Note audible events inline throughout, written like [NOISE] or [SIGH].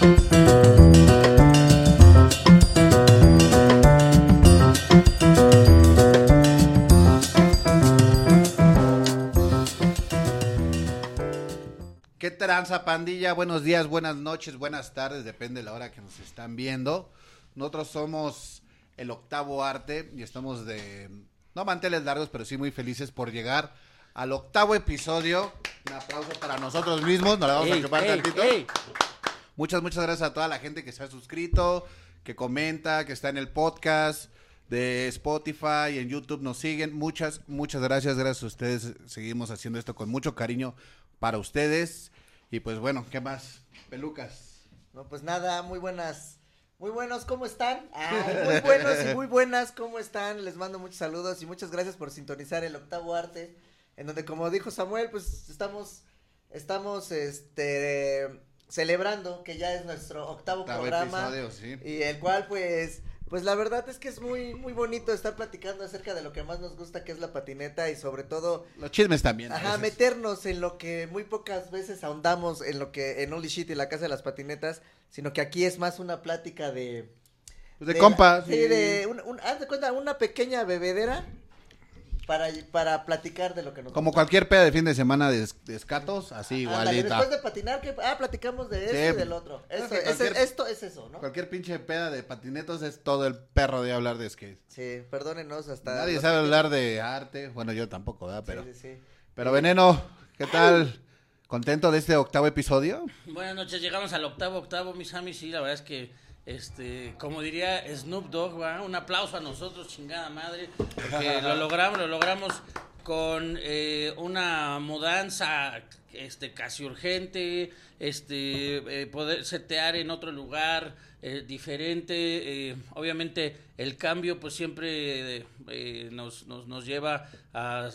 ¿Qué tranza, pandilla? Buenos días, buenas noches, buenas tardes, depende de la hora que nos están viendo. Nosotros somos el octavo arte y estamos de, no manteles largos, pero sí muy felices por llegar al octavo episodio. Un aplauso para nosotros mismos, nos la vamos a chupar ey, tantito. ey. Muchas, muchas gracias a toda la gente que se ha suscrito, que comenta, que está en el podcast de Spotify y en YouTube nos siguen. Muchas, muchas gracias. Gracias a ustedes. Seguimos haciendo esto con mucho cariño para ustedes. Y pues bueno, ¿qué más? Pelucas. No, pues nada, muy buenas. Muy buenos, ¿cómo están? Muy buenos y muy buenas, ¿cómo están? Les mando muchos saludos y muchas gracias por sintonizar el octavo arte, en donde como dijo Samuel, pues estamos, estamos, este, celebrando que ya es nuestro octavo, Octavo programa. episodio, sí. Y el cual, pues, pues la verdad es que es muy, muy bonito estar platicando acerca de lo que más nos gusta, que es la patineta y sobre todo Los chismes también. Ajá, veces. meternos en lo que muy pocas veces ahondamos en lo que en Only Shit y la casa de las patinetas, sino que aquí es más una plática de Pues de compas. Sí, de un, un- haz de cuenta una pequeña bebedera para para platicar de lo que nos Como cualquier peda de fin de semana de, de escatos, así Ándale, igualita. después de patinar que ah, platicamos de esto Sí. y del otro. Es Esto, que ese- cualquier- esto es eso, ¿no? Cualquier pinche peda de patinetos es todo el perro de hablar de skate. Sí, perdónenos hasta Nadie los- sabe hablar de arte. Bueno, yo tampoco, ¿verdad? Pero, Sí, sí, sí. pero Veneno, ¿qué tal? ¿Contento de este octavo episodio? Buenas noches, llegamos al octavo, octavo, mis amis, sí, la verdad es que, este, como diría Snoop Dogg, ¿va? un aplauso a nosotros, chingada madre, porque [LAUGHS] lo logramos, lo logramos con eh, una mudanza, este, casi urgente, este, eh, poder setear en otro lugar, eh, diferente, eh, obviamente el cambio pues siempre eh, nos, nos, nos lleva a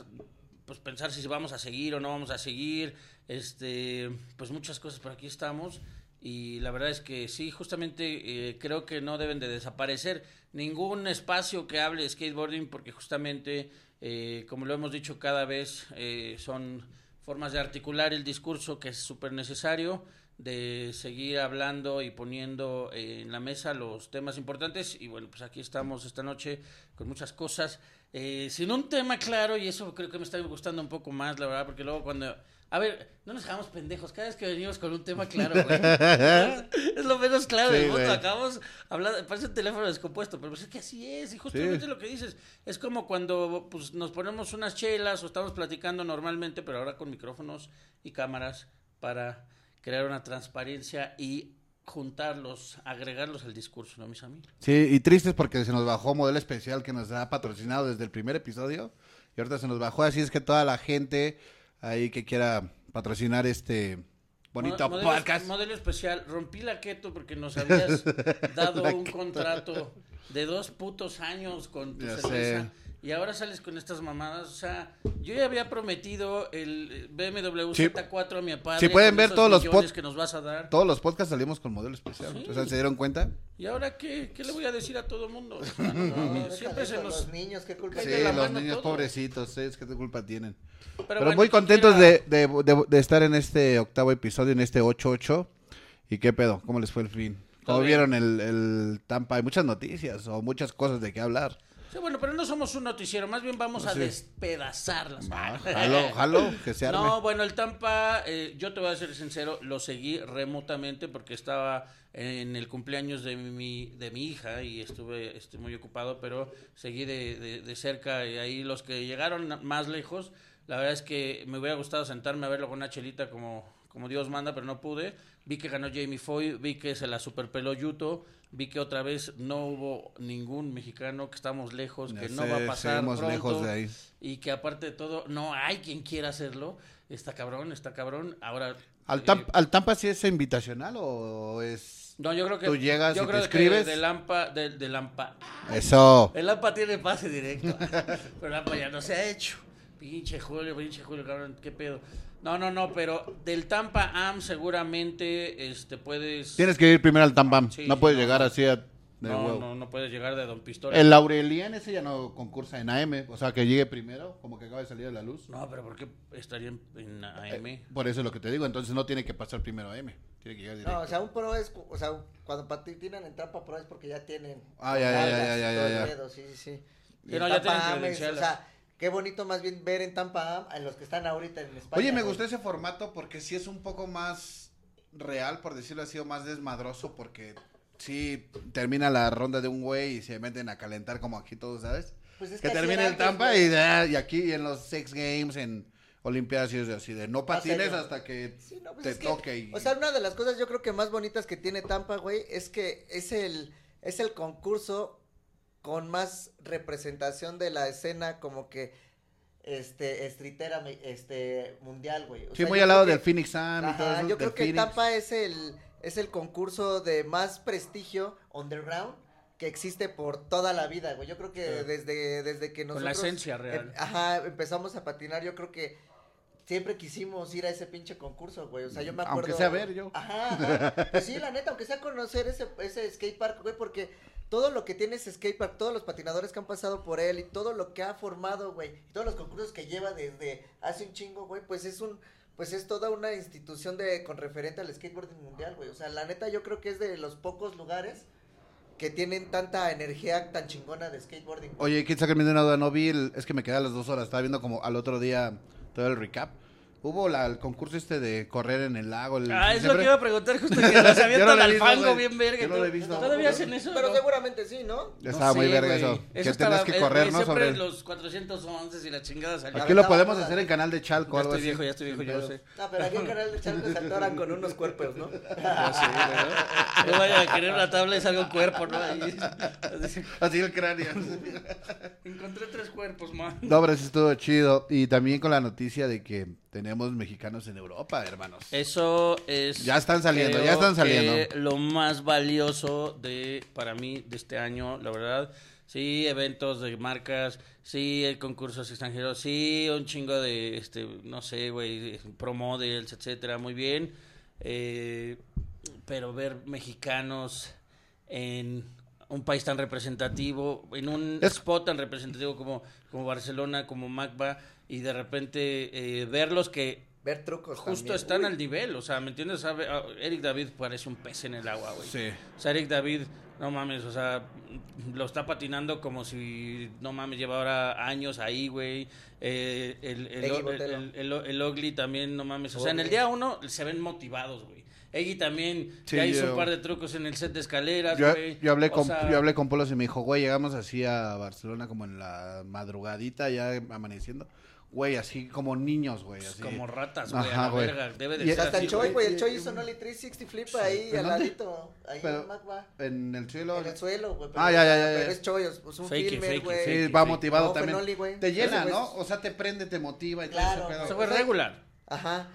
pues pensar si vamos a seguir o no vamos a seguir, este, pues muchas cosas, pero aquí estamos y la verdad es que sí, justamente eh, creo que no deben de desaparecer ningún espacio que hable de skateboarding porque justamente, eh, como lo hemos dicho cada vez, eh, son formas de articular el discurso que es súper necesario de seguir hablando y poniendo en la mesa los temas importantes y bueno, pues aquí estamos esta noche con muchas cosas, eh, sin un tema claro y eso creo que me está gustando un poco más, la verdad, porque luego cuando... A ver, no nos hagamos pendejos, cada vez que venimos con un tema [LAUGHS] claro, güey. es lo menos claro Sí, del mundo, acabamos hablando, parece un teléfono descompuesto, pero pues es que así es, y justamente Sí. lo que dices, es como cuando pues, nos ponemos unas chelas o estamos platicando normalmente, pero ahora con micrófonos y cámaras para crear una transparencia y juntarlos, agregarlos al discurso, ¿no, mis amigos? Sí, y tristes porque se nos bajó modelo especial que nos ha patrocinado desde el primer episodio. Y ahorita se nos bajó, así es que toda la gente ahí que quiera patrocinar este bonito Mo- modelo, podcast. modelo especial, rompí la keto porque nos habías [LAUGHS] dado un contrato de dos putos años con tu Ya cerveza. sé. Y ahora sales con estas mamadas, o sea, yo ya había prometido el BMW Sí. Z4 a mi padre. Si pueden ver todos los millones pod- que nos vas a dar. Todos los podcasts salimos con modelo especial. Sí. O sea, ¿se dieron cuenta? ¿Y ahora qué? ¿Qué le voy a decir a todo mundo? [LAUGHS] No, deja Siempre de se nos... los niños, qué culpa Sí, Sí, de la los niños todo. pobrecitos, es qué culpa tienen. Pero, Pero, bueno, muy contentos quisiera- de, de- de- de estar en este octavo episodio, en este 8-8. ¿Y qué pedo? ¿Cómo les fue el fin? ¿Cómo vieron el, el Tampa? Hay muchas noticias o muchas cosas de qué hablar. Sí, bueno, pero no somos un noticiero, más bien vamos a Sí. despedazarlas. Va, jalo, jalo, que se arme. No, bueno, el Tampa, eh, yo te voy a ser sincero, lo seguí remotamente porque estaba en el cumpleaños de mi, de mi hija y estuve este, muy ocupado, pero seguí de, de- de cerca y ahí los que llegaron más lejos, la verdad es que me hubiera gustado sentarme a verlo con una chelita como, como Dios manda, pero no pude. Vi que ganó Jamie Foy, vi que se la superpeló Yuto, vi que otra vez no hubo ningún mexicano, que estamos lejos, que no sé, va a pasar pronto lejos de ahí. y que aparte de todo no hay quien quiera hacerlo. Está cabrón, está cabrón. Ahora ¿Al, eh, Tam- ¿Al Tampa sí es invitacional o es...? no, yo creo que tú llegas yo y te creo que escribes? de Lampa de, de Lampa. Eso. El Lampa tiene pase directo. [LAUGHS] pero Lampa ya no se ha hecho. Pinche Julio, pinche Julio, cabrón, qué pedo. No, no, no, pero del Tampa Am seguramente este puedes Tienes que ir primero al Tampa. Sí, no puedes no, llegar así a... de no, huevo. no, no puedes llegar de Don Pistola. El Aurelian ese ya no concursa en AM, o sea, que llegue primero, como que acaba de salir a la luz. No, pero ¿por qué estaría en, en AM? Eh, por eso es lo que te digo, entonces no tiene que pasar primero a AM, tiene que llegar directo. No, o sea, un pro es, o sea, cuando patinan en trampa pro es porque ya tienen. Ah, ya, ya, ya, ya, ya, todo ya, el ya. sí, sí, sí. Y Sí, en no, ya tienen Am es, o credenciales. sea, qué bonito más bien ver en Tampa Am a los que están ahorita en España. Oye, me güey. gustó ese formato porque sí es un poco más real, por decirlo así, o más desmadroso, porque sí termina la ronda de un güey y se meten a calentar como aquí todos, ¿sabes? Pues es que así termine era el Tampa güey. y, ah, y aquí en los Sex Games, en Olimpiadas y es así de no patines serio. hasta que Sí, no, pues te que, toque. y- O sea, una de las cosas yo creo que más bonitas que tiene Tampa, güey, es que es el, es el concurso con más representación de la escena como que, este, streetera, me- este, mundial, güey. O sí, sea, muy yo al lado creo del que- Phoenix Sun y todo eso. yo creo que Phoenix. Tampa es el, es el concurso de más prestigio underground que existe por toda la vida, güey. Yo creo que desde, desde que Con nosotros... la esencia real. em- ajá, empezamos a patinar, yo creo que siempre quisimos ir a ese pinche concurso, güey. O sea, yo me acuerdo... Aunque sea ver yo. Ajá, ajá. Pues sí, la neta, aunque sea conocer ese, ese skate park, güey, porque todo lo que tiene ese skate park, todos los patinadores que han pasado por él y todo lo que ha formado, güey, y todos los concursos que lleva desde hace un chingo, güey, pues es un, pues es toda una institución de, con referente al skateboarding mundial, güey. O sea, la neta, yo creo que es de los pocos lugares que tienen tanta energía tan chingona de skateboarding. Oye, ¿quién saca el una duda? No vi, el- es que me quedé a las dos horas, estaba viendo como al otro día todo el recap. Hubo la, el concurso este de correr en el lago. El, Ah, es lo siempre- que iba a preguntar justo [LAUGHS] que los avientan no lo al visto, fango güey. bien verga. Yo no lo he visto. ¿Todavía hacen eso? Pero no? seguramente sí, ¿no? Estaba No muy verga güey. eso. Que estaba- tenías que correr, ¿no? Siempre Sobre... los 411 y la chingada salían. Aquí lo podemos hacer en canal de Chalco Ya algo estoy así. viejo, ya estoy viejo, yo lo sé. No, pero aquí en Canal de Charco se atoran con unos cuerpos, ¿no? Ya sé, ¿verdad? No vayan a querer una tabla y salga un cuerpo, ¿no? Ahí. Así el cráneo. Encontré tres cuerpos, man. No, pero eso estuvo chido. Y también con la noticia de que tenemos mexicanos en Europa, hermanos. Eso es. Ya están saliendo, ya están saliendo. Lo más valioso de para mí de este año, la verdad. Sí, eventos de marcas, sí, el concursos extranjeros, sí, un chingo de, este, no sé, güey, pro models, etcétera, muy bien. Eh, pero ver mexicanos en un país tan representativo, en un Es- spot tan representativo como, como Barcelona, como Macba, y de repente eh, verlos que Ver trucos justo también. están Uy, al nivel, o sea, ¿me entiendes? Sabe- ah, Eric David parece un pez en el agua, güey. Sí. O sea, Eric David, no mames, o sea, lo está patinando como si, no mames, lleva ahora años ahí, güey. Eh, el, el, el, el, el- el Ugly también, no mames. O sea, en el día uno se ven motivados, güey. Eggy también Sí, ya hizo yo- un par de trucos en el set de escaleras, Yo, güey. yo hablé O con, sea, yo hablé con Polos y me dijo, güey, llegamos así a Barcelona como en la madrugadita, ya amaneciendo. Güey, así como niños, güey. Así. Como ratas, güey, Ajá, a la güey. verga. Debe de Y- ser Hasta el así, Choi, güey. güey, el Choi hizo un Ollie 360 flip ahí ¿En al dónde? ladito, ahí Pero- en Magba. En el suelo. En el suelo, güey. Ah, pero- ya, ya, ya, Pero es Choi, es un Fakey, filmer, güey. Sí, Fake, va fake. motivado No, fue también. Güey. Te llena, ¿no? O sea, te prende, te motiva y Claro. todo ese pedo. Ese güey O sea, regular. Ajá.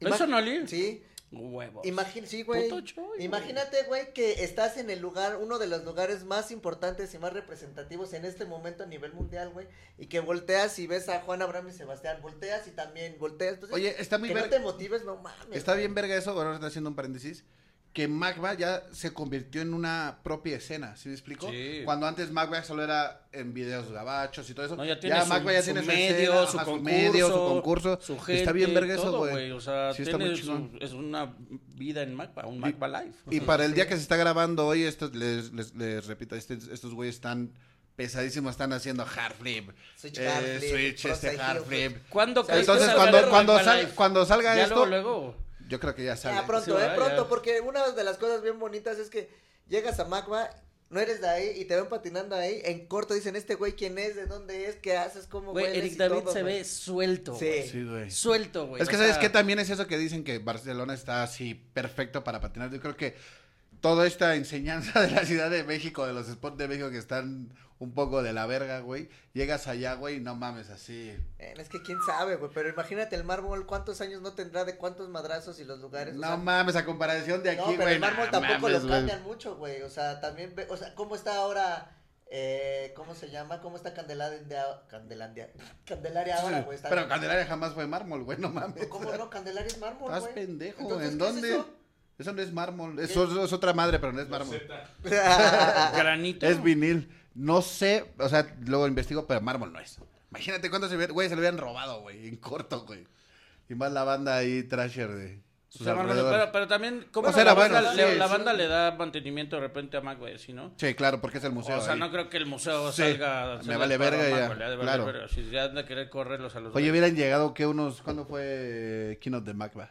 ¿Lo hizo Noli? Sí. Huevos. Imagín, sí, güey. Imagínate, güey, que estás en el lugar, uno de los lugares más importantes y más representativos en este momento a nivel mundial, güey. Y que volteas y ves a Juan Abraham y Sebastián. Volteas y también volteas. Entonces, Oye, está muy que no te motives, no mames. Está güey. bien verga eso, ahora está haciendo un paréntesis. Que Magba ya se convirtió en una propia escena, ¿sí me explico? Sí. Cuando antes Magba solo era en videos gabachos y todo eso. No, ya tiene su- Magba ya su tiene medio, escena, su ajá, concurso, medio, su concurso. su gente, está bien verga eso, todo, güey. O sea, Sí, está tiene es una vida en Macba, un Macba Live. Y para el día que se está grabando hoy, estos, les, les, les repito, este- estos güeyes están pesadísimo están haciendo hard flip. Switch eh, hard flip, switch, este hard flip. flip. ¿Cuándo Entonces, cuando, cuando, sal- cuando salga Ya esto, luego, luego. Yo creo que ya sale. Ya pronto, Sí, eh, pronto, ya. porque una de las cosas bien bonitas es que llegas a Magma, no eres de ahí y te ven patinando ahí, en corto dicen, este güey, ¿quién es? ¿De dónde es? ¿Qué haces? ¿Cómo Güey? Eric David todo, se güey. ve suelto. Sí. güey. Sí, güey. Suelto, güey. Es que o sabes sea, que también es eso que dicen que Barcelona está así perfecto para patinar. Yo creo que toda esta enseñanza [LAUGHS] de la Ciudad de México, de los spots de México que están un poco de la verga, güey. Llegas allá, güey, y no mames así. Eh, es que quién sabe, güey, pero imagínate el mármol, ¿cuántos años no tendrá de cuántos madrazos y los lugares? O No sea, mames, a comparación de no, aquí, pero güey. el mármol no tampoco mames, lo cambian mucho, güey, o sea, también, ve- o sea, ¿cómo está ahora, eh, cómo se llama? ¿Cómo está Candelandia, Candelandia, Candelaria [LAUGHS] ahora, güey? Está Pero bien. Candelaria jamás fue mármol, güey, no mames. ¿Cómo no? Candelaria es mármol, Estás güey. pendejo, Entonces, ¿en ¿qué es dónde? eso? Eso no es mármol, eso es, es otra madre, pero no es mármol. [LAUGHS] [LAUGHS] Granito. Es vinil. No sé, o sea, luego investigo, pero mármol no es. Imagínate cuánto se hubiera- güey, se lo hubieran robado, güey, en corto, güey. Y más la banda ahí, trasher de O sus sea, hermano, alrededores. pero, pero también, ¿cómo O sea, la, banda, bueno, le, sí, la banda le da mantenimiento de repente a Mac, güey, ¿sí, no? Sí, claro, porque es el museo. o sea, ahí. no creo que el museo Sí, salga a me vale a verga Mac, ya, claro. verga. Si ya han de querer correrlos a los Oye, hubieran llegado que unos. ¿Cuándo fue Keynote de Macba?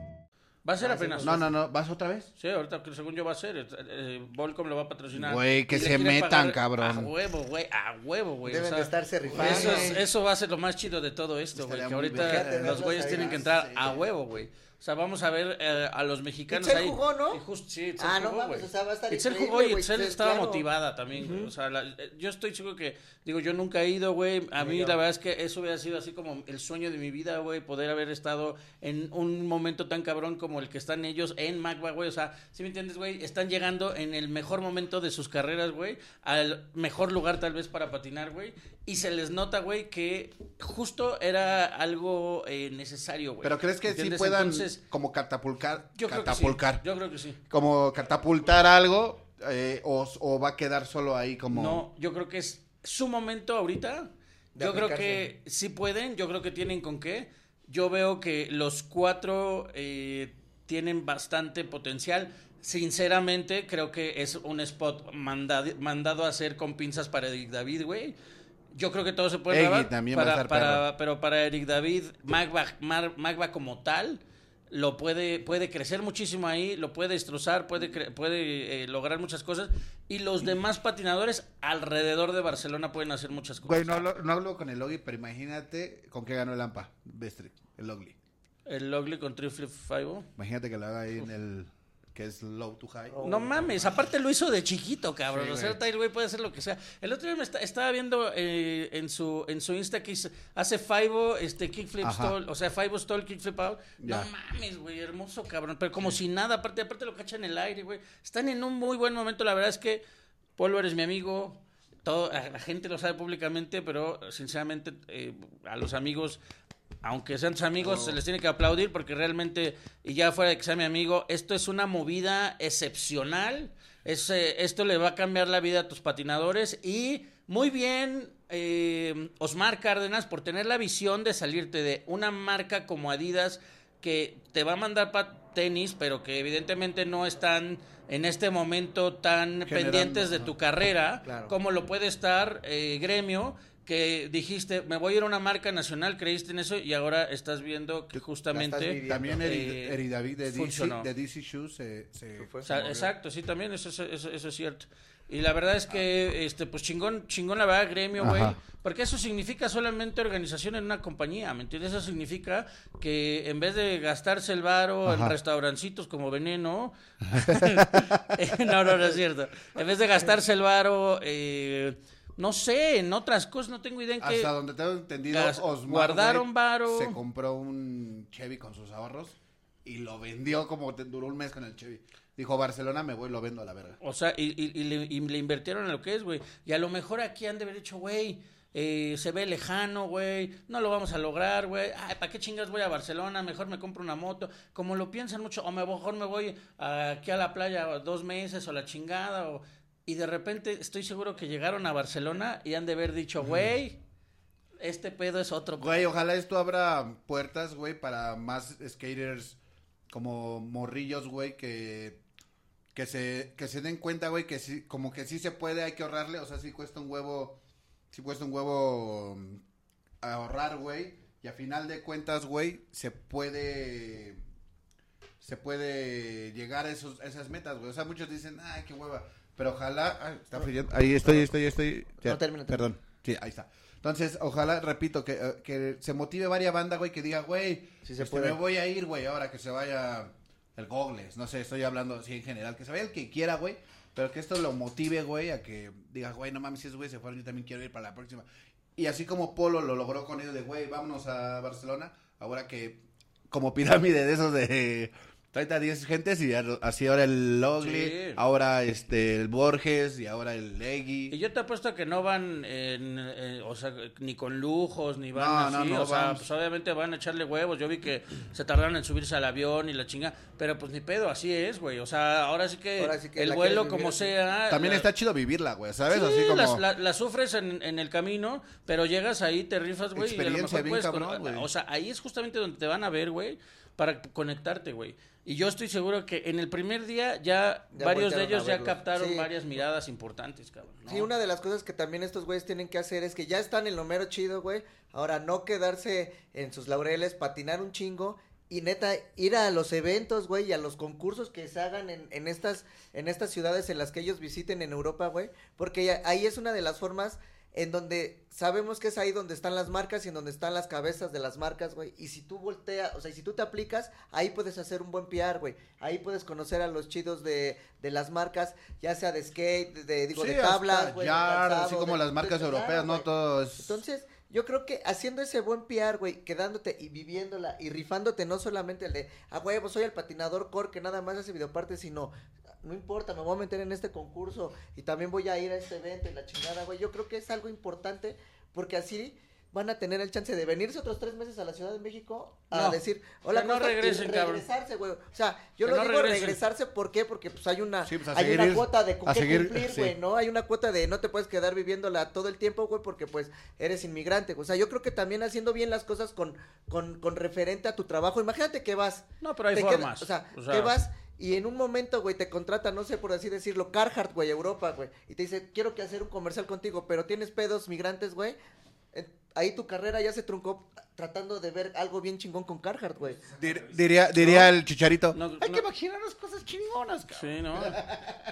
Va a ser apenas. No, no, no. ¿Vas otra vez? Sí, ahorita que según yo va a ser. eh, eh, Volcom lo va a patrocinar. Güey, que se metan, pagar cabrón. A huevo, güey, a huevo, güey. Deben o sea, de estarse rifando. Eso, es- eso va a ser lo más chido de todo esto, güey. Que ahorita los güeyes tienen que entrar a huevo, güey. O sea, vamos a ver eh, a los mexicanos Itzel ahí. jugó, ¿no? Y just- sí, Itzel Ah, no mames, o sea, va a estar Itzel jugó y Itzel Itzel, estaba claro. motivada también, güey. O sea, la- eh, yo estoy seguro que, digo, yo nunca he ido, güey. A mí la verdad es que eso hubiera sido así como el sueño de mi vida, güey, poder haber estado en un momento tan cabrón como el que están ellos en Magba, güey. O sea, si me entiendes, güey? Están llegando en el mejor momento de sus carreras, güey, al mejor lugar tal vez para patinar, güey. Y se les nota, güey, que justo era algo eh, necesario, güey. ¿Pero crees que sí puedan Entonces, como catapultar? yo creo que sí. catapultar. Yo creo que sí. Como catapultar algo eh, o, o va a quedar solo ahí como... No, yo creo que es su momento ahorita. De yo creo que sí pueden, yo creo que tienen con qué. Yo veo que los cuatro eh, tienen bastante potencial. Sinceramente, creo que es un spot mandado, mandado a hacer con pinzas para Eric David, güey. Yo creo que todo se puede grabar. también va a para, estar para- perro. pero para Eric David, Magba, Mar- Magba como tal, lo puede, puede crecer muchísimo ahí, lo puede destrozar, puede, puede eh, lograr muchas cosas. Y los demás patinadores alrededor de Barcelona pueden hacer muchas cosas. Güey, no, hablo- no hablo con el Logi, pero imagínate con qué ganó el Ampa, Bestri, el Logli. El Logli con Triflip Five. Imagínate que lo haga ahí en el... que es low to high. Oh. No mames, aparte lo hizo de chiquito, cabrón. Sí, o sea. Tyler, güey, puede hacer lo que sea. El otro día me está- estaba viendo eh, en su en su Insta que hizo- hace Five este kickflip stall, o sea, Five stall kickflip out. Ya. No mames, güey, hermoso, cabrón, pero como si nada, aparte aparte lo cacha en el aire, güey. Están en un muy buen momento, la verdad es que Polo eres mi amigo. Todo, la gente lo sabe públicamente, pero sinceramente eh, a los amigos aunque sean tus amigos, se les tiene que aplaudir porque realmente, y ya fuera de que sea mi amigo, esto es una movida excepcional. Es, eh, esto le va a cambiar la vida a tus patinadores y muy bien, eh, Osmar Cárdenas, por tener la visión de salirte de una marca como Adidas que te va a mandar pa- tenis, pero que evidentemente no están en este momento tan Generando, pendientes de tu carrera Claro. como lo puede estar eh, Gremio, que dijiste, me voy a ir a una marca nacional, creíste en eso y ahora estás viendo que justamente... También Eri, eh, Eri David de DC, funcionó. de DC Shoes se, se- fue. O sea, se movió. exacto, sí, también eso, eso, eso- eso es cierto. Y la verdad es que, este, pues chingón, chingón la verdad, gremio, güey. Porque eso significa solamente organización en una compañía, ¿me entiendes? Eso significa que en vez de gastarse el varo en restaurancitos como veneno, [LAUGHS] eh, no, no, no es cierto. En vez de gastarse el varo, eh, no sé, en otras cosas, no tengo idea en qué. Hasta donde tengo entendido, Osmar guardaron varo. se compró un Chevy con sus ahorros y lo vendió como te- duró un mes con el Chevy. Dijo, Barcelona me voy, lo vendo a la verga. O sea, y, y- y le, y le invirtieron en lo que es, güey. Y a lo mejor aquí han de haber dicho, güey, eh, se ve lejano, güey, no lo vamos a lograr, güey. Ay, ¿para qué chingas voy a Barcelona? Mejor me compro una moto. Como lo piensan mucho, o mejor me voy aquí a la playa dos meses o la chingada. O... Y de repente estoy seguro que llegaron a Barcelona y han de haber dicho, güey, este pedo es otro. Güey, ojalá esto abra puertas, güey, para más skaters como morrillos, güey, que, que, se, que se den cuenta, güey, que sí, como que sí se puede, hay que ahorrarle, o sea, sí cuesta un huevo, sí cuesta un huevo mm, ahorrar, güey, y a final de cuentas, güey, se puede, se puede llegar a, esos, a esas metas, güey, o sea, muchos dicen, ay, qué hueva, pero ojalá, ay, está ahí estoy, estoy, estoy, ya, No, termina, termina. perdón, sí, ahí está. Entonces, ojalá, repito, que, eh, que se motive varias bandas, güey, que diga, güey, Sí se este, puede. me voy a ir, güey, ahora que se vaya el Gogles, no sé, estoy hablando así en general, que se vaya el que quiera, güey, pero que esto lo motive, güey, a que diga, güey, no mames, si esos güey se fueron, yo también quiero ir para la próxima. Y así como Polo lo logró con ellos de, güey, vámonos a Barcelona, ahora que como pirámide de esos de 30 a 10 gentes y así ahora el Logli, Sí. ahora este el Borges y ahora el Y Leggy. yo te apuesto que no van, en, eh, o sea, ni con lujos, ni van No, no, así, no o sea, pues obviamente van a echarle huevos. Yo vi que se tardaron en subirse al avión y la chinga, pero pues ni pedo, así es, güey. O sea, ahora sí que, Ahora sí que el vuelo vivir como así. sea. También la- está chido vivirla, güey, ¿sabes? Sí, así como las- la, la sufres en, en el camino, pero llegas ahí, te rifas, güey, y a lo mejor bien puedes cabrón, con- güey. O sea, ahí es justamente donde te van a ver, güey, para conectarte, güey. Y yo estoy seguro que en el primer día ya, Ya varios de ellos ya captaron Sí. varias miradas importantes, cabrón. ¿no? Sí, una de las cosas que también estos güeyes tienen que hacer es que ya están en lo mero chido, güey. Ahora, no quedarse en sus laureles, patinar un chingo y neta ir a los eventos, güey, y a los concursos que se hagan en, en estas en estas ciudades en las que ellos visiten en Europa, güey, porque ahí es una de las formas en donde sabemos que es ahí donde están las marcas y en donde están las cabezas de las marcas, güey. Y si tú volteas, o sea, y si tú te aplicas, ahí puedes hacer un buen PR, güey. Ahí puedes conocer a los chidos de, de las marcas, ya sea de skate, de, de- digo, Sí, de tablas, güey. así como de- las marcas europeas, ¿no? güey. Todo es... Entonces, yo creo que haciendo ese buen PR, güey, quedándote y viviéndola y rifándote no solamente el de, ah, güey, pues soy el patinador core que nada más hace videopartes, sino, no importa, me voy a meter en este concurso y también voy a ir a este evento y la chingada, güey. Yo creo que es algo importante porque así van a tener el chance de venirse otros tres meses a la Ciudad de México a No, decir, hola, que ¿cómo no? Y regresen, cabrón. regresarse, güey. O sea, yo Que lo no digo regresen. regresarse, ¿por qué? Porque pues hay una, Sí, pues, hay seguir una cuota de seguir, cumplir, sí. güey, ¿no? Hay una cuota de no te puedes quedar viviéndola todo el tiempo, güey, porque pues eres inmigrante. O sea, yo creo que también haciendo bien las cosas con, con, con referente a tu trabajo. Imagínate que vas. No, pero hay formas. quedas- o, sea, O sea- que vas y en un momento, güey, te contrata, no sé por así decirlo, Carhartt, güey, Europa, güey. Y te dice, quiero que hacer un comercial contigo, pero tienes pedos migrantes, güey. Ahí tu carrera ya se truncó tratando de ver algo bien chingón con Carhartt, güey. Dir- diría diría el chicharito, No, hay no. que imaginarnos cosas chingonas, cabrón. Sí, ¿no?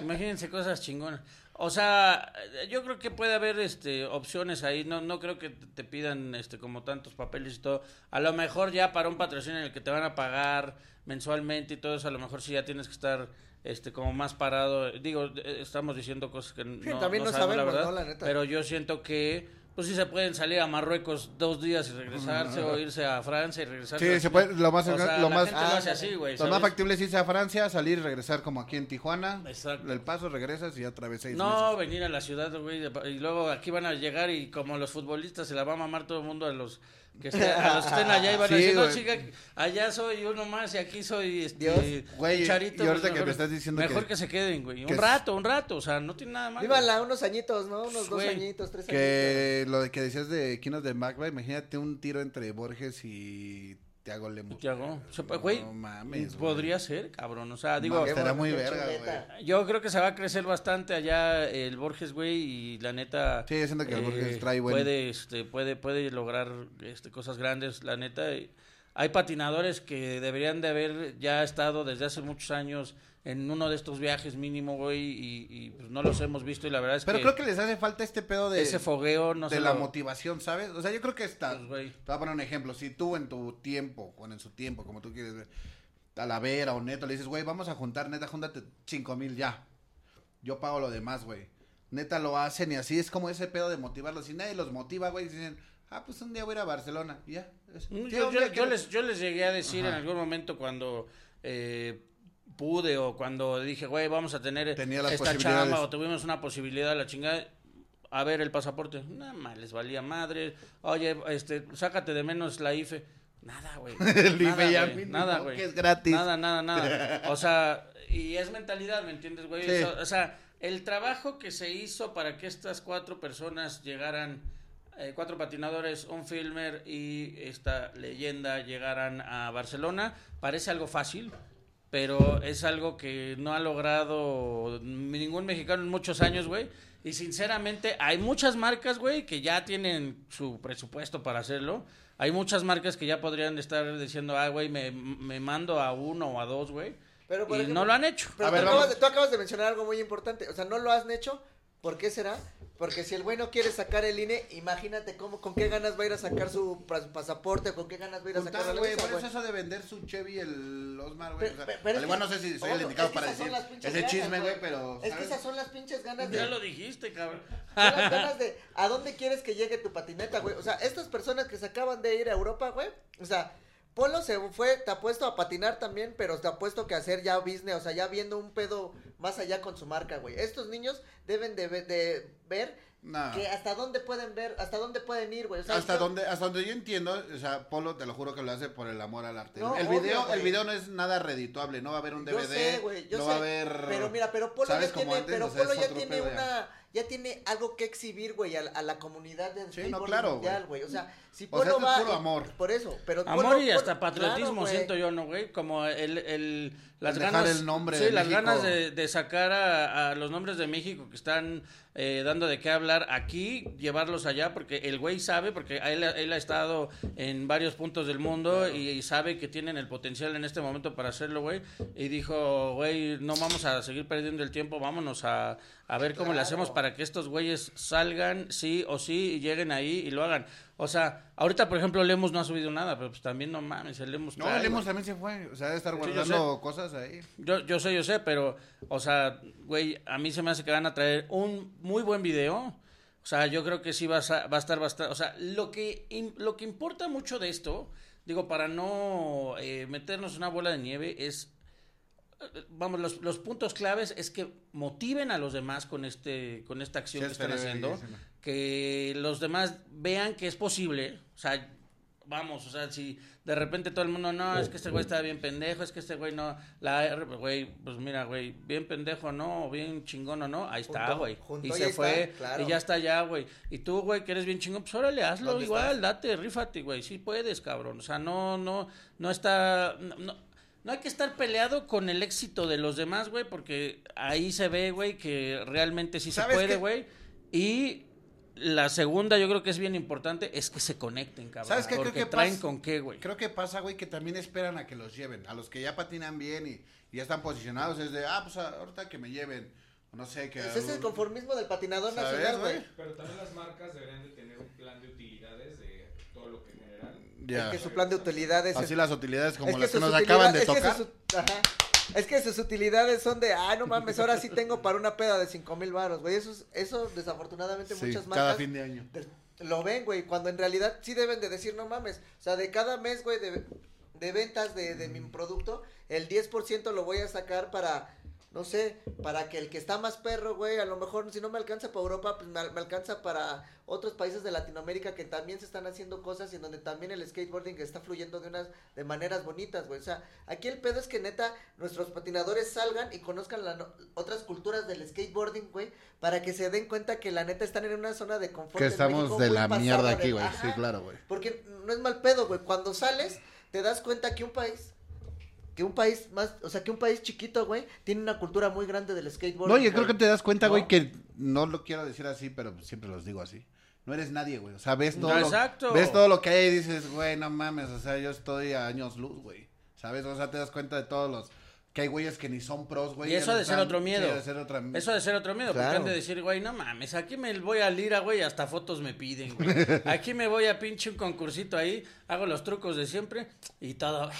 Imagínense cosas chingonas. O sea, yo creo que puede haber este opciones ahí, no no creo que te pidan este como tantos papeles y todo. A lo mejor ya para un patrocinio en el que te van a pagar mensualmente y todo eso, a lo mejor sí ya tienes que estar este como más parado. Digo, eh, estamos diciendo cosas que no, también no sabemos, sabemos, la verdad, ¿no? La neta. pero yo siento que pues sí se pueden salir a Marruecos dos días y regresarse o irse a Francia y regresarse. Sí, se puede, lo más, O sea, lo la más, lo así, más factible es irse a Francia, salir y regresar como aquí en Tijuana. Exacto. El paso, regresas y otra vez seis No, meses. venir a la ciudad, güey, de- y luego aquí van a llegar y como los futbolistas se la va a mamar todo el mundo a los que estén, a los que estén allá y van [LAUGHS] Sí, a decir, no, chica, allá soy uno más y aquí soy este, Dios. Güey, Chicharito, y ahorita pues, que me estás diciendo mejor que- que, se queden, güey, un rato, un rato, o sea, no tiene nada malo. Vívanla unos añitos, ¿no? Unos dos añitos, tres añitos. Que lo de que decías de Kinos de Magba, imagínate un tiro entre Borges y Tiago Lemo. Tiago, puede- güey, No mames, güey. podría ser, cabrón, o sea, digo, Qué muy verga, güey. Yo creo que se va a crecer bastante allá el Borges, güey, y la neta. Sí, siento que el Borges trae buen- Puede, este, puede, puede lograr este, cosas grandes, la neta. Hay patinadores que deberían de haber ya estado desde hace muchos años en uno de estos viajes mínimo, güey, y, y, pues, no los hemos visto y la verdad es Pero que creo que les hace falta este pedo de, ese fogueo no de se la lo- motivación, ¿sabes? O sea, yo creo que está. Pues, güey. Te voy a poner un ejemplo. Si tú en tu tiempo, o en su tiempo, como tú quieres ver, Talavera o Neto, le dices, güey, vamos a juntar, neta, júntate cinco mil ya. Yo pago lo demás, güey. Neta lo hacen y así es como ese pedo de motivarlos. Si nadie los motiva, güey, dicen, ah, pues un día voy a ir a Barcelona. Y ya. Mm, Yo, yo- yo les, yo les llegué a decir Ajá. en algún momento cuando eh, pude o cuando dije, güey, vamos a tener Tenía las esta chamba o tuvimos una posibilidad, la chingada, a ver el pasaporte, nada más, les valía madre, oye, este, sácate de menos la IFE, nada, güey, [LAUGHS] El IFE nada, ya güey, mínimo, nada, güey, que es gratis. nada, nada, nada, [LAUGHS] o sea, y es mentalidad, ¿me entiendes, güey? Sí. O sea, el trabajo que se hizo para que estas cuatro personas llegaran, eh, cuatro patinadores, un filmer y esta leyenda llegaran a Barcelona, parece algo fácil, pero es algo que no ha logrado ningún mexicano en muchos años, güey. Y sinceramente, hay muchas marcas, güey, que ya tienen su presupuesto para hacerlo. Hay muchas marcas que ya podrían estar diciendo, ah, güey, me, me mando a uno o a dos, güey. Pero, por y ejemplo, no lo han hecho. Pero A tú, ver, acabas tú acabas de mencionar algo muy importante. O sea, no lo has hecho. ¿Por qué será? Porque si el güey no quiere sacar el INE, imagínate cómo, con qué ganas va a ir a sacar su pas- pasaporte, con qué ganas va a ir a sacar la güey, por eso eso de vender su Chevy el Osmar, güey. O sea, al igual no sé si soy el indicado es que para esas son decir las pinches ese ganas, chisme, güey, pero. Es que esas son las pinches ganas de... Ya lo dijiste, cabrón. [LAUGHS] Son las ganas de a dónde quieres que llegue tu patineta, güey. O sea, estas personas que se acaban de ir a Europa, güey. O sea, Polo se fue, te apuesto a patinar también, pero te apuesto que hacer ya business, o sea, ya viendo un pedo más allá con su marca, güey. Estos niños deben de, de ver No. que hasta dónde pueden ver, hasta dónde pueden ir, güey. O sea, hasta yo- donde hasta donde yo entiendo, o sea, Polo te lo juro que lo hace por el amor al arte. No, el obvio, video, el video no es nada redituable, no va a haber un Yo DVD, sé, güey, yo no sé. va a haber Pero mira, pero Polo ya tiene, antes, pero o sea, Polo ya tiene pedo una, ya tiene algo que exhibir, güey, a, la- a la comunidad del Sí, no, claro, mundial, güey. O sea, si O sea, Polo esto es va puro amor. Por eso, pero Amor Polo- y Polo- hasta patriotismo, claro, siento yo, ¿no, güey? Como el, el las El dejar ganas, el nombre sí, de las México. ganas de, de sacar a, a los nombres de México que están eh, dando de qué hablar aquí, llevarlos allá, porque el güey sabe, porque él, él ha estado en varios puntos del mundo y, y sabe que tienen el potencial en este momento para hacerlo, güey. Y dijo, güey, no vamos a seguir perdiendo el tiempo, vámonos a, a ver cómo le hacemos para que estos güeyes salgan, sí o sí, y lleguen ahí y lo hagan. O sea, ahorita, por ejemplo, Lemos no ha subido nada, pero pues también no mames, el Lemos No, el Lemos también se fue, o sea, debe estar Sí, guardando cosas ahí. Yo, yo sé, yo sé, pero, o sea, güey, a mí se me hace que van a traer un muy buen video. O sea, yo creo que sí va a, va a estar bastante. O sea, lo que, lo que importa mucho de esto, digo, para no eh, meternos una bola de nieve, es. Vamos, los, los puntos claves es que motiven a los demás con este con esta acción Sí, que están haciendo, que los demás vean que es posible, o sea, vamos, o sea, si de repente todo el mundo, no, es que este güey está bien pendejo, es que este güey no, la güey, pues mira, güey, bien pendejo no, o bien chingón o no, ahí está, güey, y y se fue, está, claro. y ya está ya, güey, y tú, güey, que eres bien chingón, pues órale, hazlo ¿Dónde igual, estás? date, rífate, güey, sí puedes, cabrón, o sea, no, no, no está, no, no- no hay que estar peleado con el éxito de los demás, güey, porque ahí se ve, güey, que realmente sí se ¿Sabes puede, qué? güey. Y la segunda, yo creo que es bien importante, es que se conecten, cabrón. ¿Sabes qué? Creo que traen pas- con qué, güey. Creo que pasa, güey, que también esperan a que los lleven. A los que ya patinan bien y, y ya están posicionados, es de, ah, pues ahorita que me lleven. No sé, que. Ese es el conformismo del patinador ¿Sabes, nacional, güey? Pero también las marcas deberían de tener un plan de utilidades de todo lo que generan. Ya. Es que su plan de utilidades es Así las utilidades como es las que nos acaban de es tocar. ajá. Es que sus utilidades son de, ah, no mames, ahora sí tengo para una peda de cinco mil baros, güey. Eso, es- eso desafortunadamente Sí, muchas cada marcas fin de año. lo ven, güey, cuando en realidad sí deben de decir, no mames. O sea, de cada mes, güey, de, de ventas de, de mi producto, el 10% lo voy a sacar para, no sé, para que el que está más perro, güey, a lo mejor si no me alcanza para Europa, pues me, al- me alcanza para otros países de Latinoamérica que también se están haciendo cosas y en donde también el skateboarding está fluyendo de unas de maneras bonitas, güey. O sea, aquí el pedo es que neta nuestros patinadores salgan y conozcan las otras culturas del skateboarding, güey, para que se den cuenta que la neta están en una zona de confort. Que estamos México de la pasada mierda aquí, güey. Sí, claro, güey. Porque no es mal pedo, güey. Cuando sales, te das cuenta que un país, que un país más, o sea, que un país chiquito, güey, tiene una cultura muy grande del skateboard. No, y creo que te das cuenta, ¿No? güey, que no lo quiero decir así, pero siempre los digo así. No eres nadie, güey. O sea, ves todo, No, lo, exacto. ves todo lo que hay y dices, güey, no mames, o sea, yo estoy a años luz, güey. ¿Sabes? O sea, te das cuenta de todos los que hay güeyes que ni son pros, güey. Y eso ha de ser otro miedo. Sí, ha de ser otra Eso ha de ser otro miedo, porque Claro. han de decir, güey, no mames, aquí me voy a Lira, güey, hasta fotos me piden, güey. [LAUGHS] Aquí me voy a pinche un concursito ahí, hago los trucos de siempre y todo.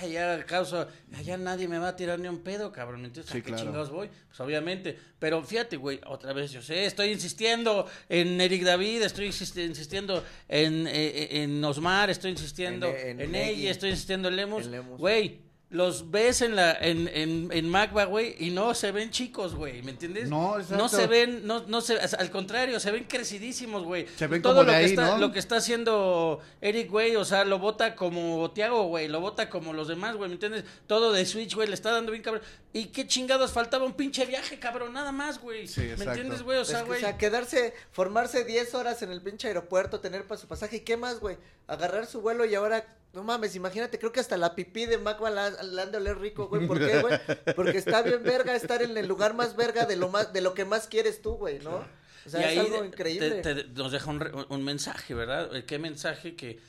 Ah, Ya causo, ya nadie me va a tirar ni un pedo, cabrón. Entonces, Sí, ¿a qué claro. chingados voy? Pues obviamente. Pero fíjate, güey, otra vez, yo sé, estoy insistiendo en Eric David, estoy insisti- insistiendo en, eh, en Osmar, estoy insistiendo En- en, en ella, estoy insistiendo. En Lemus. Güey, los ves en la en, en, en Magba, güey, y no se ven chicos, güey, ¿me entiendes? No, exacto. No se ven, no, no se, al contrario, se ven crecidísimos, güey. Se ven Todo como lo de que ahí, está, ¿no? lo que está haciendo Eric, güey, o sea, lo bota como Tiago, güey, lo bota como los demás, güey, ¿me entiendes? Todo de Switch, güey, le está dando bien cabrón. ¿Y qué chingados faltaba un pinche viaje, cabrón? Nada más, güey. Sí, ¿Me entiendes, güey? O Es sea, que, güey. o sea, quedarse, formarse 10 horas en el pinche aeropuerto, tener para su pasaje, ¿y qué más, güey? Agarrar su vuelo y ahora, no mames, imagínate, creo que hasta la pipí de Macba la, la han de oler rico, güey. ¿Por qué, güey? Porque está bien verga estar en el lugar más verga de lo más, de lo que más quieres tú, güey, ¿no? O sea, y es ahí algo te- increíble. te- nos deja un mensaje, ¿verdad? Eh, ¿Qué mensaje que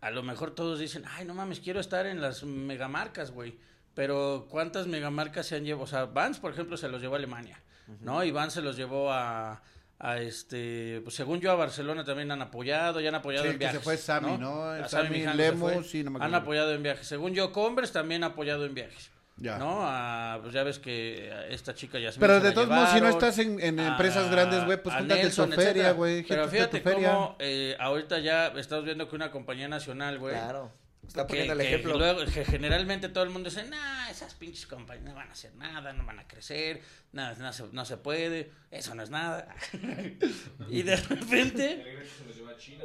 a lo mejor todos dicen, ay, no mames, quiero estar en las megamarcas, güey? Pero ¿cuántas megamarcas se han llevado? O sea, Vans, por ejemplo, se los llevó a Alemania, ¿no? Y Vans se los llevó a, a este, pues según yo a Barcelona también han apoyado, ya han apoyado Sí, en que se viajes. fue Sammy, ¿no? El Sammy Sammy se sí, no me Han apoyado en viajes. Según yo, Converse también ha apoyado en viajes. Ya. ¿No? A- pues ya ves que a esta chica ya Pero de todos modos, si no estás en- en empresas grandes, güey, pues júntate en tu feria, güey, Pero fíjate cómo eh, ahorita ya estamos viendo que una compañía nacional, güey. Claro. Está que- poniendo el que ejemplo. luego, que generalmente todo el mundo dice, nah, esas pinches compañías no van a hacer nada, no van a crecer, nada, no, se, no se puede, eso no es nada. [LAUGHS] y de repente,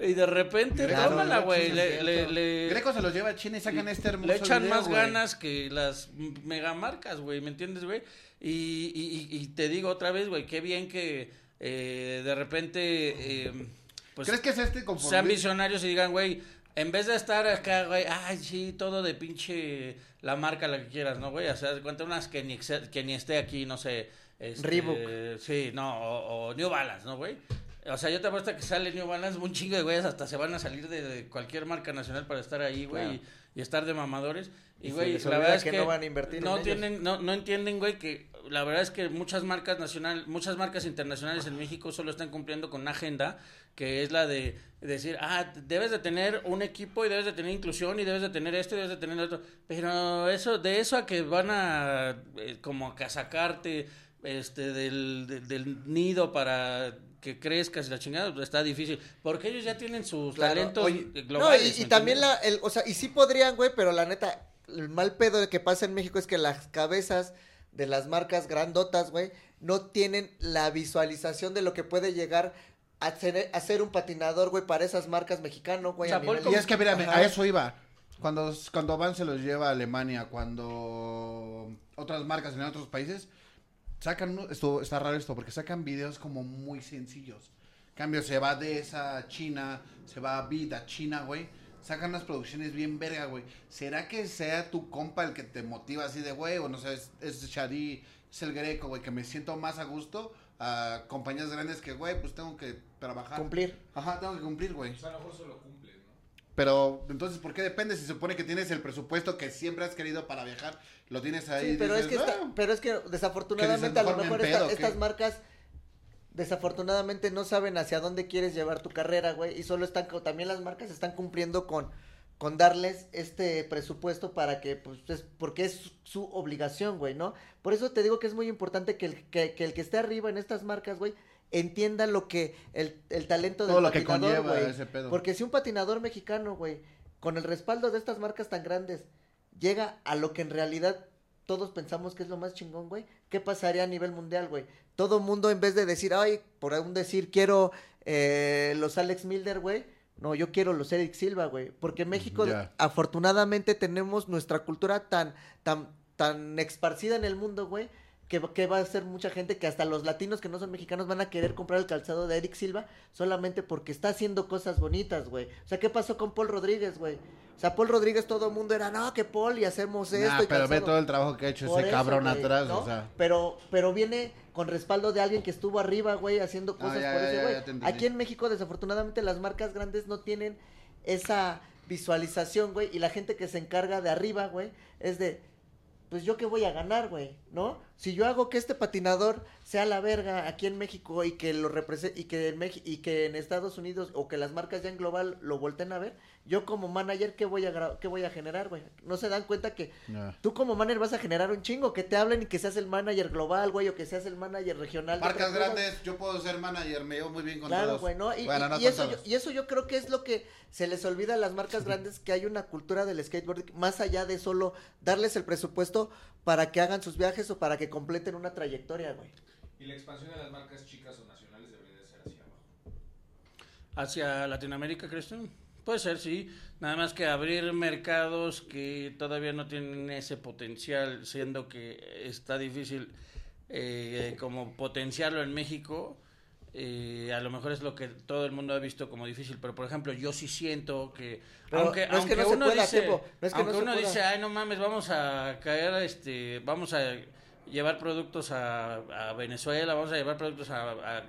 y de repente, Claro, tómala, güey, le, Greco se los lleva a China y sacan este hermoso le echan video, más ganas que las megamarcas, güey, ¿me entiendes, güey? Y, y, y- y te digo otra vez, güey, qué bien que eh, de repente, eh, pues, ¿Crees que es este sean conformismo? visionarios y digan, güey, en vez de estar acá, güey, ay, sí, todo de pinche la marca, la que quieras, ¿no, güey? O sea, cuenta unas que ni, que ni esté aquí, no sé. Este, Reebok. Sí, no, o, o New Balance, ¿no, güey? O sea, yo te apuesto que sale New Balance, un chingo de güeyes hasta se van a salir de, de cualquier marca nacional para estar ahí, güey, Claro. y, y estar de mamadores. Y, güey, la verdad es que que, no van a invertir en no ellos. tienen, no, no entienden, güey, que la verdad es que muchas marcas nacionales, muchas marcas internacionales en México solo están cumpliendo con una agenda que es la de decir, ah, debes de tener un equipo y debes de tener inclusión y debes de tener esto y debes de tener otro. Pero eso, de eso a que van a eh, como a sacarte este del, del, del nido para que crezcas y la chingada, pues, está difícil. Porque ellos ya tienen sus Claro, talentos oye, globales. No, y, y ¿me también la, el, o sea, y sí podrían, güey, pero la neta, el mal pedo que pasa en México es que las cabezas de las marcas grandotas, güey, no tienen la visualización de lo que puede llegar ser un patinador, güey, para esas marcas mexicano, güey. O sea, a Paul nivel- Y es que, Ajá. a eso iba. Cuando, cuando Van se los lleva a Alemania, cuando otras marcas en otros países, sacan, esto, está raro esto, porque sacan videos como muy sencillos. En cambio, se va de esa China, se va a Vida China, güey. Sacan unas producciones bien verga, güey. ¿Será que sea tu compa el que te motiva así de, güey, o no sé, es, es Shadi, es el Greco, güey, que me siento más a gusto a compañías grandes que, güey, pues tengo que trabajar. Cumplir. Ajá, tengo que cumplir, güey. O sea, a lo mejor solo cumples, ¿no? Pero entonces, ¿por qué depende? Si se supone que tienes el presupuesto que siempre has querido para viajar, lo tienes ahí. Sí, pero es dices, que está- "Ah". pero es que desafortunadamente a lo mejor estas marcas desafortunadamente no saben hacia dónde quieres llevar tu carrera, güey, y solo están también las marcas están cumpliendo con con darles este presupuesto para que pues es porque es su, su obligación, güey, ¿no? Por eso te digo que es muy importante que el que, que el que esté arriba en estas marcas, güey, entienda lo que el, el talento del Todo lo que conlleva güey. ese pedo. Porque si un patinador mexicano, güey, con el respaldo de estas marcas tan grandes, llega a lo que en realidad todos pensamos que es lo más chingón, güey, ¿qué pasaría a nivel mundial, güey? Todo mundo en vez de decir, ay, por aún decir, quiero eh, los Alex Milder, güey, no, yo quiero los Eric Silva, güey, porque México afortunadamente tenemos nuestra cultura tan, tan, tan esparcida en el mundo, güey, que, va- que va a ser mucha gente que hasta los latinos que no son mexicanos van a querer comprar el calzado de Eric Silva solamente porque está haciendo cosas bonitas, güey. O sea, ¿qué pasó con Paul Rodríguez, güey? O sea, Paul Rodríguez todo el mundo era, no, que Paul y hacemos esto Nah, y pero ve calzado". todo el trabajo que ha hecho Por ese eso, cabrón atrás, ¿no? o sea. Pero, pero viene con respaldo de alguien que estuvo arriba, güey, haciendo Ah, cosas ya, por ya, ese güey. Aquí en México, desafortunadamente, las marcas grandes no tienen esa visualización, güey, y la gente que se encarga de arriba, güey, es de, pues yo qué voy a ganar, güey, ¿no? Si yo hago que este patinador sea la verga aquí en México y que lo represente y que en Meji- y que en Estados Unidos o que las marcas ya en global lo volteen a ver, yo como manager qué voy a qué voy a generar, güey? No se dan cuenta que tú como manager vas a generar un chingo, que te hablen y que seas el manager global, güey, o que seas el manager regional. Marcas cosas. grandes, yo puedo ser manager, me llevo muy bien con Claro, todos. güey, ¿no? Y, bueno, y- no y eso yo, y eso yo creo que es lo que se les olvida a las marcas grandes, que hay una cultura del skateboarding más allá de solo darles el presupuesto para que hagan sus viajes o para que completen una trayectoria, güey. Y la expansión de las marcas chicas o nacionales debería de ser hacia abajo. ¿Hacia Latinoamérica, crees tú? Puede ser, sí. Nada más que abrir mercados que todavía no tienen ese potencial, siendo que está difícil eh, como potenciarlo en México. eh, a lo mejor es lo que todo el mundo ha visto como difícil, pero por ejemplo yo sí siento que Pero aunque, no es que aunque no uno pueda, dice, Tepo, no es que no aunque se uno pueda. dice, ay no mames, vamos a caer, este, vamos a llevar productos a, a Venezuela, vamos a llevar productos a, a,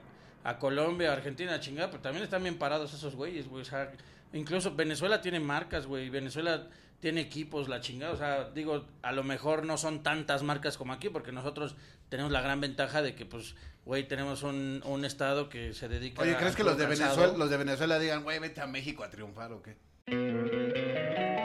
a Colombia, a Argentina, chingada, pero también están bien parados esos güeyes, güey, o sea, incluso Venezuela tiene marcas, güey, Venezuela tiene equipos, la chingada, o sea, digo, a lo mejor no son tantas marcas como aquí, porque nosotros tenemos la gran ventaja de que, pues, güey, tenemos un, un estado que se dedica Oye, a ¿crees que los de. Venezuela, los de Venezuela digan, güey, vete a México a triunfar o qué?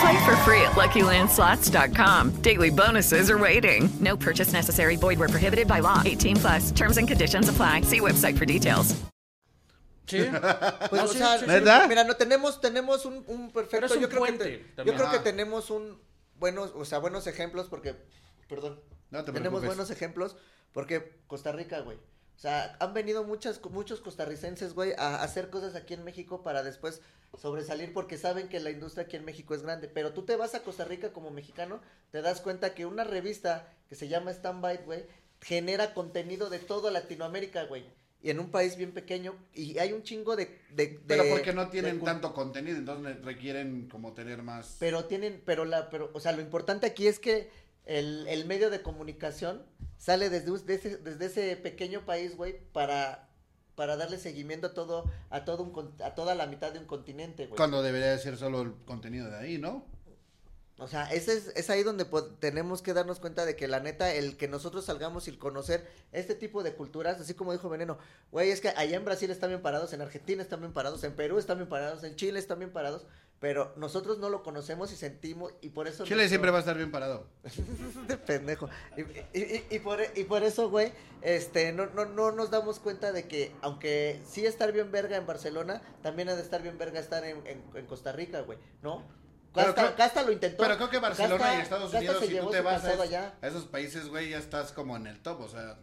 Play for free at LuckyLandSlots.com. Daily bonuses are waiting. No purchase necessary. Void where prohibited by law. 18 plus. Terms and conditions apply. See website for details. Sí. [LAUGHS] Pues, No, o sí, sea, sí, sí. ¿Neta? mira, no tenemos, tenemos un, un perfecto. Un yo creo que puente te- también. yo creo que tenemos un buenos, o sea, buenos ejemplos porque, perdón, No te tenemos preocupes. buenos ejemplos porque Costa Rica, güey. O sea, han venido muchas, muchos costarricenses, güey, a hacer cosas aquí en México para después sobresalir porque saben que la industria aquí en México es grande. Pero tú te vas a Costa Rica como mexicano, te das cuenta que una revista que se llama Standby, güey, genera contenido de toda Latinoamérica, güey. Y en un país bien pequeño, y hay un chingo de... de- Pero de- porque no tienen tanto contenido, entonces requieren como tener más... pero tienen, pero la, pero, o sea, lo importante aquí es que el, el medio de comunicación sale desde, us- de ese, desde ese pequeño país, güey, para, para darle seguimiento a todo, a todo un, a toda la mitad de un continente, güey. Cuando debería de ser solo el contenido de ahí, ¿no? O sea, ese es, es ahí donde tenemos que darnos cuenta de que la neta, el que nosotros salgamos y conocer este tipo de culturas, así como dijo Veneno, güey, es que allá en Brasil están bien parados, en Argentina están bien parados, en Perú están bien parados, en Chile están bien parados, pero nosotros no lo conocemos y sentimos, y por eso... Chile nuestro- siempre va a estar bien parado. de [LAUGHS] pendejo. Y, y- y- y por, y por eso, güey, este, no, no, no nos damos cuenta de que, aunque sí estar bien verga en Barcelona, también ha de estar bien verga estar en, en- en Costa Rica, güey, ¿no? Pero Casta, creo- Casta lo intentó. Pero creo que Barcelona Casta- y Estados Unidos, si tú te vas a, a esos países, güey, ya estás como en el top, o sea...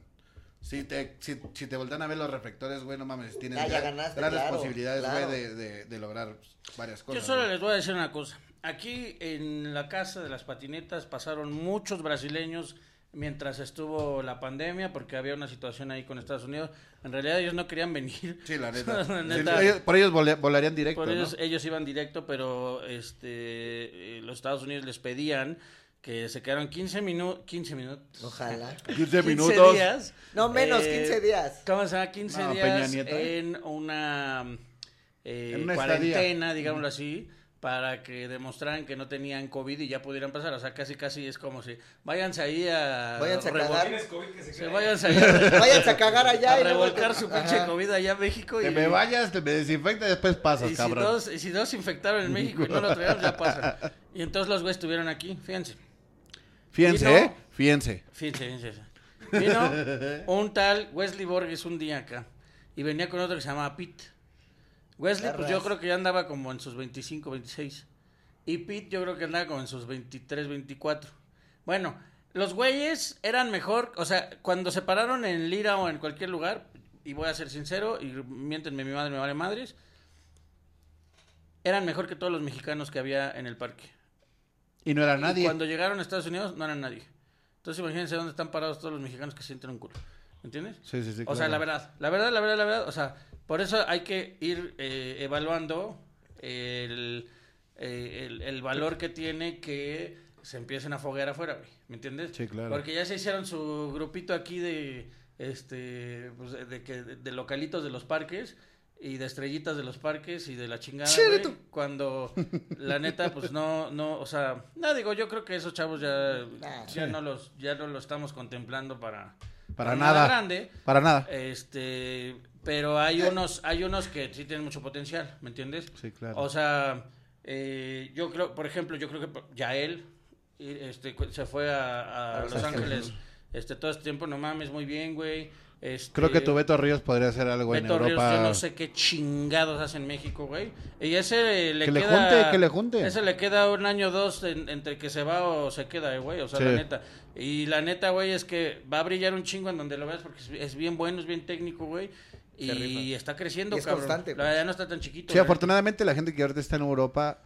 Si te, si, si te voltean a ver los reflectores, güey, no mames, tienes Ya- ya gran- ganaste, grandes claro, posibilidades, claro. güey, de, de, de lograr varias Yo cosas. solo güey. les voy a decir una cosa. Aquí en la casa de las patinetas pasaron muchos brasileños mientras estuvo la pandemia porque había una situación ahí con Estados Unidos. En realidad ellos no querían venir. Sí, la [LAUGHS] neta. La Sí, neta. ellos- por ellos volarían directo, Por ¿no? ellos, ellos iban directo, pero este eh, los Estados Unidos les pedían que se quedaron 15 minutos, 15 minutos. Ojalá. [LAUGHS] 15 minutos. días. No, menos, eh, 15 días. ¿Cómo se llama? 15 No, días en una, eh, En una cuarentena, estadía. digámoslo así, para que demostraran que no tenían COVID y ya pudieran pasar. O sea, casi casi es como si váyanse ahí a... Váyanse a cagar. Tienes COVID que se váyanse ahí a, [LAUGHS] Váyanse a cagar allá a y luego- revolcar su pinche Ajá. COVID allá a México. Y, me vayas, te me desinfecta y después pasas, y si, cabrón. dos, y si dos infectaron en México y no lo traían, ya pasa. [LAUGHS] Y entonces los güeyes estuvieron aquí, fíjense. Fíjense, Vino- ¿eh? Fíjense. Fíjense, fíjense. Vino un tal Wesley Borges un día acá y venía con otro que se llamaba Pete. Wesley, pues yo creo que ya andaba como en sus 25, 26. Y Pete yo creo que andaba como en sus 23, 24. Bueno, los güeyes eran mejor, o sea, cuando se pararon en Lira o en cualquier lugar, y voy a ser sincero, y miéntenme mi madre, me vale madres, eran mejor que todos los mexicanos que había en el parque. Y no era Y nadie. cuando llegaron a Estados Unidos no eran nadie. Entonces imagínense dónde están parados todos los mexicanos que sienten un culo. ¿Me entiendes? Sí, sí, sí, O claro. sea, la verdad, la verdad, la verdad, la verdad. O sea, por eso hay que ir eh, evaluando el, eh, el, el valor que tiene que se empiecen a foguear afuera, güey. ¿Me entiendes? Sí, claro. Porque ya se hicieron su grupito aquí de este pues, de, de que de, de localitos de los parques y de estrellitas de los parques y de la chingada, güey, cuando [LAUGHS] la neta pues no no, o sea, no digo, yo creo que esos chavos ya ya Sí. no los ya no lo estamos contemplando para Para nada. grande. Para nada. Este, pero hay unos, hay unos que sí tienen mucho potencial, ¿me entiendes? Sí, claro. O sea, eh, yo creo, por ejemplo, yo creo que Yael este, se fue a, Los, Los Ángeles. Ángeles. este todo este tiempo, no mames, muy bien, güey. Este, Creo que tu Beto Ríos podría hacer algo en Beto Ríos, Europa. yo no sé qué chingados hace en México, güey. Y ese eh, le Que le queda... junte, que le junte. Ese le queda un año o dos en- entre que se va o se queda, eh, güey. O sea, Sí. la neta. Y la neta, güey, es que va a brillar un chingo en donde lo veas porque es, es bien bueno, es bien técnico, güey. Y está creciendo, Y es cabrón. constante, La verdad no está tan chiquito. Sí, güey. afortunadamente la gente que ahorita está en Europa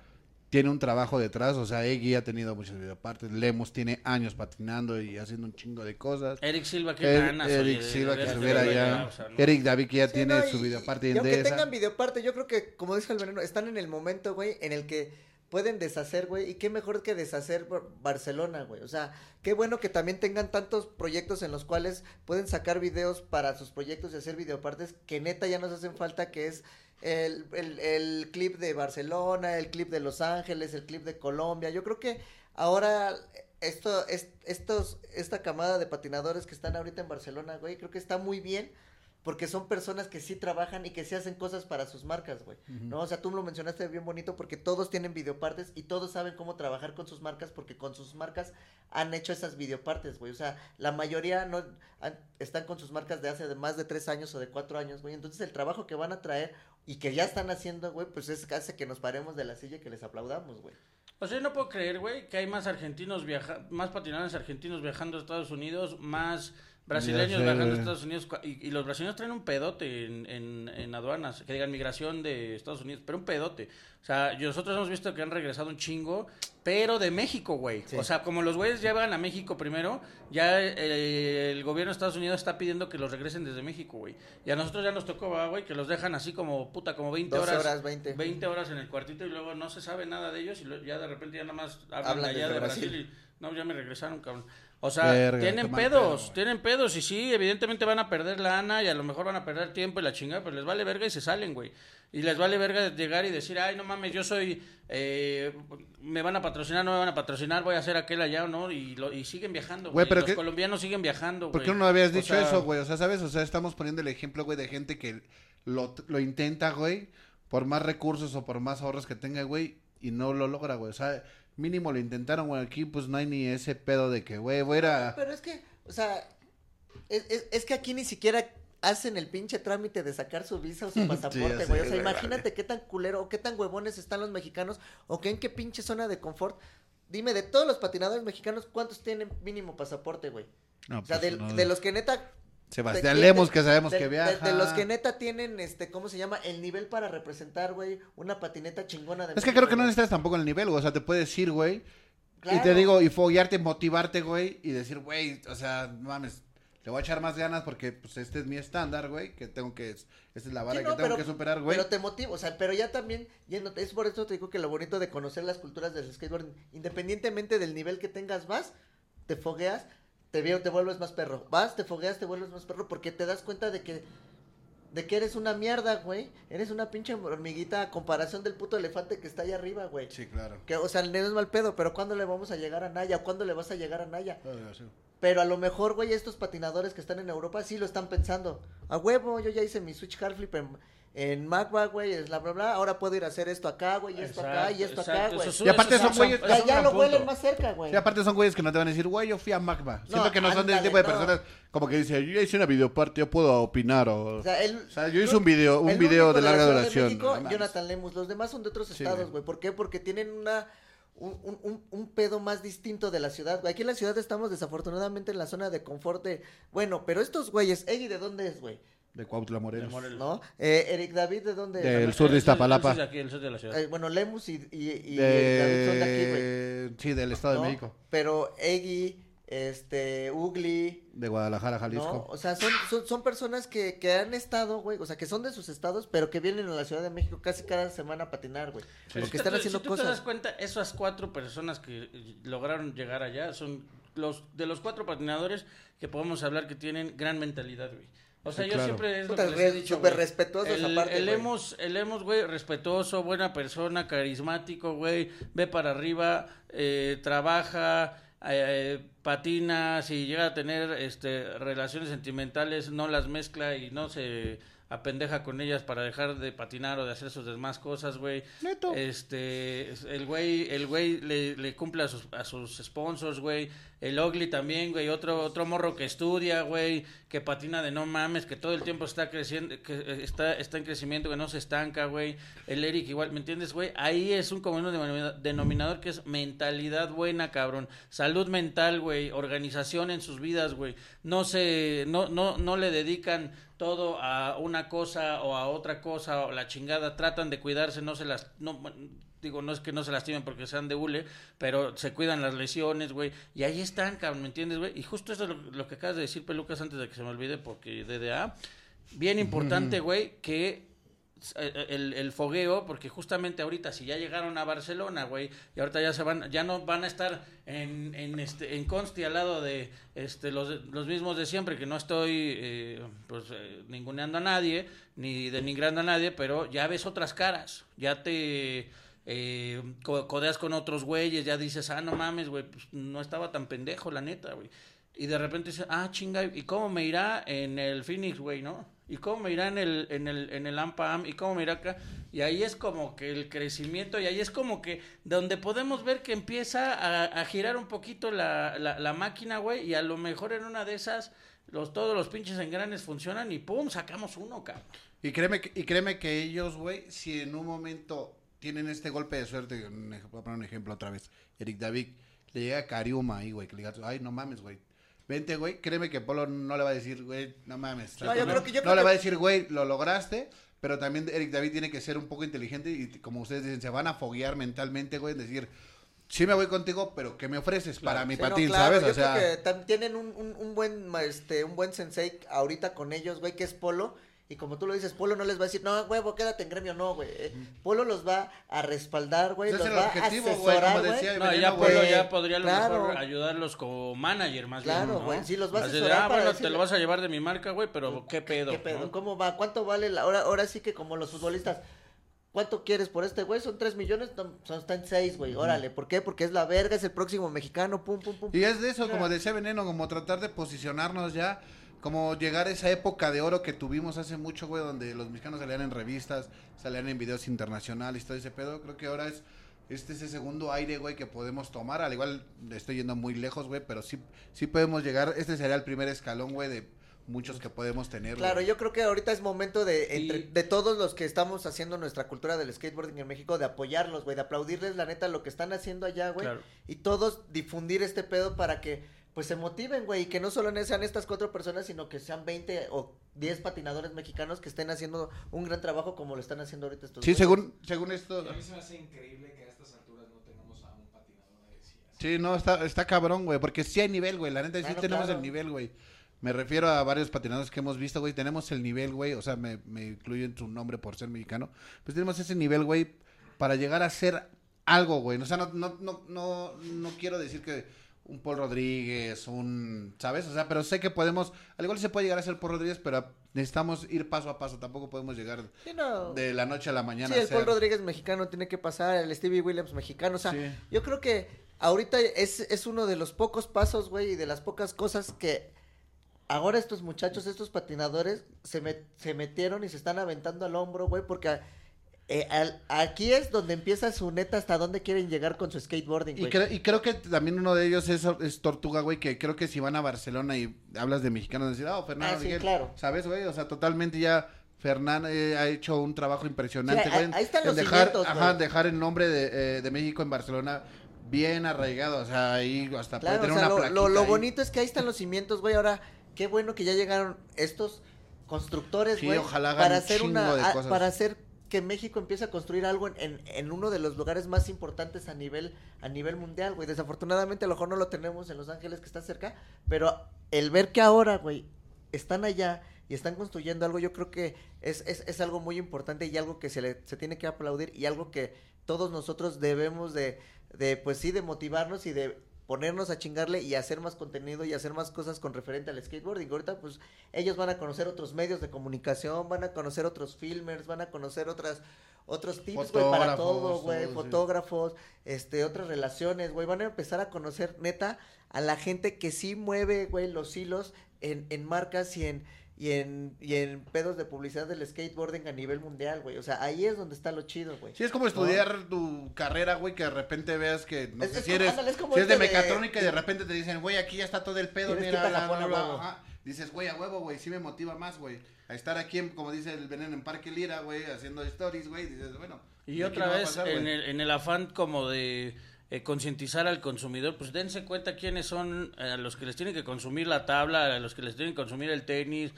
tiene un trabajo detrás. O sea, Eggy ha tenido muchas videopartes. Lemus tiene años patinando y haciendo un chingo de cosas. Eric Silva, qué Er- ganas, Eric oye, de- Silva de que de ver allá. allá, o sea, no. Eric David que ya Sí, tiene no, su videoparte y en aunque tengan videoparte, yo creo que, como dijo el veneno, están en el momento, güey, en el que pueden deshacer, güey, y qué mejor que deshacer Bar- Barcelona, güey, o sea, qué bueno que también tengan tantos proyectos en los cuales pueden sacar videos para sus proyectos y hacer videopartes que neta ya nos hacen falta, que es el, el, el clip de Barcelona, el clip de Los Ángeles, el clip de Colombia, yo creo que ahora esto, es, estos, esta camada de patinadores que están ahorita en Barcelona, güey, creo que está muy bien, porque son personas que sí trabajan y que sí hacen cosas para sus marcas, güey. ¿No? O sea, tú lo mencionaste bien bonito porque todos tienen videopartes y todos saben cómo trabajar con sus marcas porque con sus marcas han hecho esas videopartes, güey. O sea, la mayoría no han- están con sus marcas de hace de más de tres años o de cuatro años, güey. Entonces el trabajo que van a traer y que ya están haciendo, güey, pues es que hace que nos paremos de la silla y que les aplaudamos, güey. O sea, yo no puedo creer, güey, que hay más argentinos viaja más patinadores argentinos viajando a Estados Unidos, más brasileños sé, viajando a. Estados Unidos. y los brasileños traen un pedote en, en, en aduanas, que digan migración de Estados Unidos, pero un pedote. O sea, nosotros hemos visto que han regresado un chingo, pero de México, güey. O sea, como los güeyes ya van a México primero, ya eh, el gobierno de Estados Unidos está pidiendo que los regresen desde México, güey. Y a nosotros ya nos tocó, güey, que los dejan así como, puta, como 20 12 horas. horas, 20. 20 horas en el cuartito y luego no se sabe nada de ellos y lo- ya de repente ya nada más hablan, Hablan de allá de Brasil. Brasil. y no, ya me regresaron, cabrón. O sea, Verga, tienen pedos, pedo, tienen pedos y sí, evidentemente van a perder lana y a lo mejor van a perder tiempo y la chingada, pero les vale verga y se salen, güey. Y les vale verga llegar y decir, ay, no mames, yo soy, eh, me van a patrocinar, no me van a patrocinar, voy a hacer aquel allá, ¿no? Y, lo, y siguen viajando, Güey, Los qué- colombianos siguen viajando, ¿Por güey. qué no habías O dicho sea, eso, güey? O sea, ¿sabes? O sea, estamos poniendo el ejemplo, güey, de gente que lo, lo intenta, güey, por más recursos o por más ahorros que tenga, güey, y no lo logra, güey. O sea, mínimo lo intentaron, güey. Aquí, pues, no hay ni ese pedo de que, güey, voy a ir a... Pero es que, o sea, es, es- es que aquí ni siquiera hacen el pinche trámite de sacar su visa o su [LAUGHS] pasaporte, güey. o sea, imagínate qué tan culero o qué tan huevones están los mexicanos o que en qué pinche zona de confort. Dime, de todos los patinadores mexicanos, ¿cuántos tienen mínimo pasaporte, güey? No, o sea, pues, de, no. de los que neta... Sebastián de- Lemos, de- que sabemos de- que viaja. De, los que neta tienen, este, ¿cómo se llama? El nivel para representar, güey, una patineta chingona de Es que creo que no necesitas tampoco el nivel, güey. O sea, te puedes ir, güey. Y te Claro. digo, y foguearte, motivarte, güey. Y decir, güey, o sea, no mames, le voy a echar más ganas porque, pues, este es mi estándar, güey. Que tengo que, esta es la vara Sí, que tengo pero- que superar, güey. Pero te motiva, o sea, pero ya también, yéndote, es por eso te digo que lo bonito de conocer las culturas del skateboard, independientemente del nivel que tengas, vas, te fogueas, te veo, te vuelves más perro. Vas, te fogueas, te vuelves más perro, porque te das cuenta de que, de que eres una mierda, güey. Eres una pinche hormiguita a comparación del puto elefante que está allá arriba, güey. Sí, claro. Que, o sea, no es mal pedo, pero ¿cuándo le vamos a llegar a Naya? ¿Cuándo le vas a llegar a Naya? Ah, sí. Pero a lo mejor, güey, estos patinadores que están en Europa sí lo están pensando. A huevo, yo ya hice mi switch hard flip en, en Magba, güey, es bla, bla, bla. Ahora puedo ir a hacer esto acá, güey, y esto acá, y esto Exacto, acá, güey. eso Y aparte eso son es- güeyes- Ya, ya lo huelen más cerca, güey. Sí, aparte son güeyes que no te van a decir, güey, yo fui a Magma. Siento que no son de ese ándale, tipo de no. personas como que dice, yo ya hice una videoparte, yo puedo opinar. O, O sea, él, O sea, yo hice un video, un video de la larga Ciudad de duración. México, no. Jonathan Lemus, los demás son de otros Sí, estados, güey. güey. ¿Por qué? Porque tienen una un, un, un, un pedo más distinto de la ciudad, güey. Aquí en la ciudad estamos desafortunadamente en la zona de confort de, bueno, pero estos güeyes, Eggy, ¿de dónde es, güey? De Cuautla Morelos. ¿No? Eh, Eric David, ¿de dónde Del sur de Iztapalapa. El sur de aquí, el sur de la ciudad. Eh, bueno, Lemus y, y, y Eric David son de aquí, güey. De... Sí, del Estado ¿no? de México. Pero Eggy, este, Ugly, De Guadalajara, ¿no? Jalisco. O sea, son, son, son personas que, que han estado, güey, o sea, que son de sus estados, pero que vienen a la Ciudad de México casi cada semana a patinar, güey. Porque si están te- haciendo si tú te das cosas. cuenta, esas cuatro personas que lograron llegar allá son los de los cuatro patinadores que podemos hablar que tienen gran mentalidad, güey. O sea, Sí, yo claro. siempre es lo que les he dicho, súper güey. respetuosos el, aparte, el güey. hemos, el hemos, güey, respetuoso, buena persona, carismático, güey, ve para arriba, eh, trabaja, eh, patina, si llega a tener este relaciones sentimentales, no las mezcla y no se apendeja con ellas para dejar de patinar o de hacer sus demás cosas, güey. Este, el güey, el güey le, le cumple a sus, a sus sponsors, güey. El Ugly también, güey. Otro, otro morro que estudia, güey. Que patina de no mames, que todo el tiempo está creciendo, que eh, está, está en crecimiento, que no se estanca, güey. El Eric igual, ¿me entiendes, güey? Ahí es un común denomina- denominador que es mentalidad buena, cabrón. Salud mental, güey. Organización en sus vidas, güey. No se, no, no, no le dedican todo a una cosa o a otra cosa o la chingada. Tratan de cuidarse, no se las, no, digo, no es que no se lastimen porque sean de hule, pero se cuidan las lesiones, güey. Y ahí están, cabrón, ¿me entiendes, güey? Y justo eso es lo, lo que acabas de decir, Pelucas, antes de que se me olvide, porque DDA. Bien importante, güey, que eh, el, el fogueo, porque justamente ahorita si ya llegaron a Barcelona, güey, y ahorita ya se van, ya no van a estar en, en este, en Consti al lado de este los, los mismos de siempre, que no estoy eh, pues eh, ninguneando a nadie, ni denigrando a nadie, pero ya ves otras caras, ya te eh, co- codeas con otros güeyes, ya dices, ah, no mames, güey, pues no estaba tan pendejo, la neta, güey. Y de repente dices, ah, chinga, ¿y cómo me irá en el Phoenix, güey, no? ¿Y cómo me irá en el, en el, en el AMPAM? ¿Y cómo me irá acá? Y ahí es como que el crecimiento, y ahí es como que donde podemos ver que empieza a, girar un poquito la, la, máquina, güey, y a lo mejor en una de esas, los, todos los pinches engranes funcionan y pum, sacamos uno, cabrón. Y créeme, y créeme que ellos, güey, si en un momento tienen este golpe de suerte, voy a poner un ejemplo otra vez, Eric David, le llega a Cariuma ahí, güey, que le diga, ay, no mames, güey. Vente, güey, créeme que Polo no le va a decir, güey, no mames. No, yo creo que- yo no creo le que- va a decir, güey, lo lograste, pero también Eric David tiene que ser un poco inteligente y como ustedes dicen, se van a foguear mentalmente, güey, decir, sí me voy contigo, pero ¿qué me ofreces para mi Sí, no, patín, claro, sabes? Yo O sea, creo que tam- tienen un, un, un buen este un buen sensei ahorita con ellos, güey, que es Polo. Y como tú lo dices, Polo no les va a decir, no, huevo, quédate en gremio, no, güey. Eh, Polo los va a respaldar, güey, Ese los es el va a objetivo, güey, asesorar, güey. No, Veneno, ya. Polo ya podría a lo Claro. mejor ayudarlos como manager más Claro, bien, ¿no? güey, sí, los va a asesorar ah, para bueno, te lo vas a llevar de mi marca, güey, pero ¿qué pedo? ¿Qué pedo? ¿no? ¿Cómo va? ¿Cuánto vale la ahora ahora sí que como los futbolistas ¿Cuánto quieres por este güey? Son 3 millones, no, son, están 6, güey. Órale, ¿por qué? Porque es la verga, es el próximo mexicano, pum, pum, pum. Y es de eso, como decía Veneno, como tratar de posicionarnos ya, como llegar a esa época de oro que tuvimos hace mucho, güey, donde los mexicanos salían en revistas, salían en videos internacionales, todo ese pedo. Creo que ahora es este ese segundo aire, güey, que podemos tomar. Al igual estoy yendo muy lejos, güey, pero sí, sí podemos llegar. Este sería el primer escalón, güey, de muchos que podemos tener. Claro, güey. yo creo que ahorita es momento de, entre, de todos los que estamos haciendo nuestra cultura del skateboarding en México, de apoyarlos, güey, de aplaudirles la neta lo que están haciendo allá, güey. Claro. Y todos difundir este pedo para que, pues, se motiven, güey, y que no solo sean estas cuatro personas, sino que sean 20 o 10 patinadores mexicanos que estén haciendo un gran trabajo como lo están haciendo ahorita estos Sí, güeyes. según, según esto. Y a mí se me hace increíble que a estas alturas no tengamos a un patinador de sí. Sí, no, está, está cabrón, güey, porque sí hay nivel, güey, la neta sí Claro, tenemos claro. el nivel, güey. Me refiero a varios patinadores que hemos visto, güey, tenemos el nivel, güey, o sea, me, me incluyo en su nombre por ser mexicano, pues tenemos ese nivel, güey, para llegar a ser algo, güey, o sea, no, no, no, no, no quiero decir que un Paul Rodríguez, un, ¿sabes? O sea, pero sé que podemos, al igual se puede llegar a ser Paul Rodríguez, pero necesitamos ir paso a paso, tampoco podemos llegar Sí, no. de la noche a la mañana. Sí, a el Paul Rodríguez mexicano tiene que pasar, el Stevie Williams mexicano, o sea, Sí. yo creo que ahorita es, es uno de los pocos pasos, güey, y de las pocas cosas que ahora estos muchachos, estos patinadores, se, met- se metieron y se están aventando al hombro, güey, porque eh, al- aquí es donde empieza su neta hasta dónde quieren llegar con su skateboarding, Y, güey. cre- y creo que también uno de ellos es, es Tortuga, güey, que creo que si van a Barcelona y hablas de mexicanos, decir, ah, Fernando Ah, sí, Miguel", claro. ¿sabes, güey? O sea, totalmente ya Fernando eh, ha hecho un trabajo impresionante, Sí, güey. ahí- están en los dejar, cimientos, ajá, dejar el nombre de, eh, de México en Barcelona bien arraigado, o sea, ahí hasta Claro, puede o tener sea, una lo, lo, bonito es que ahí están los cimientos, güey. Ahora, qué bueno que ya llegaron estos constructores, Sí, güey. ojalá hagan para un hacer chingo una, de cosas. para hacer que México empiece a construir algo en, en, uno de los lugares más importantes a nivel, a nivel mundial, güey. Desafortunadamente a lo mejor no lo tenemos en Los Ángeles que está cerca, pero el ver que ahora, güey, están allá y están construyendo algo, yo creo que es, es, es algo muy importante y algo que se le se tiene que aplaudir y algo que todos nosotros debemos de, de pues sí, de motivarnos y de ponernos a chingarle y hacer más contenido y hacer más cosas con referente al skateboarding. Ahorita pues ellos van a conocer otros medios de comunicación, van a conocer otros filmers, van a conocer otras otros tips, güey, para todo, güey, sí. fotógrafos, este, otras relaciones, güey, van a empezar a conocer, neta, a la gente que sí mueve, güey, los hilos en, en marcas y en, y en, y en pedos de publicidad del skateboarding a nivel mundial, güey, o sea, ahí es donde está lo chido, güey. Sí, es como ¿No? estudiar tu carrera, güey, que de repente veas que, no Es- sé es si como- eres, ándale, es como si eres de este de- mecatrónica y de repente te dicen, güey, aquí ya está todo el pedo, mira, ir a bla, Japón bla, a bla, huevo. ajá. Dices, güey, a huevo, güey, sí me motiva más, güey, a estar aquí, en, como dice el Veneno en Parque Lira, güey, haciendo stories, güey, dices, bueno. Y otra vez, pasar, en, el, en el afán como de eh, concientizar al consumidor, pues dense cuenta quiénes son eh, los que les tienen que consumir la tabla, a los que les tienen que consumir el tenis.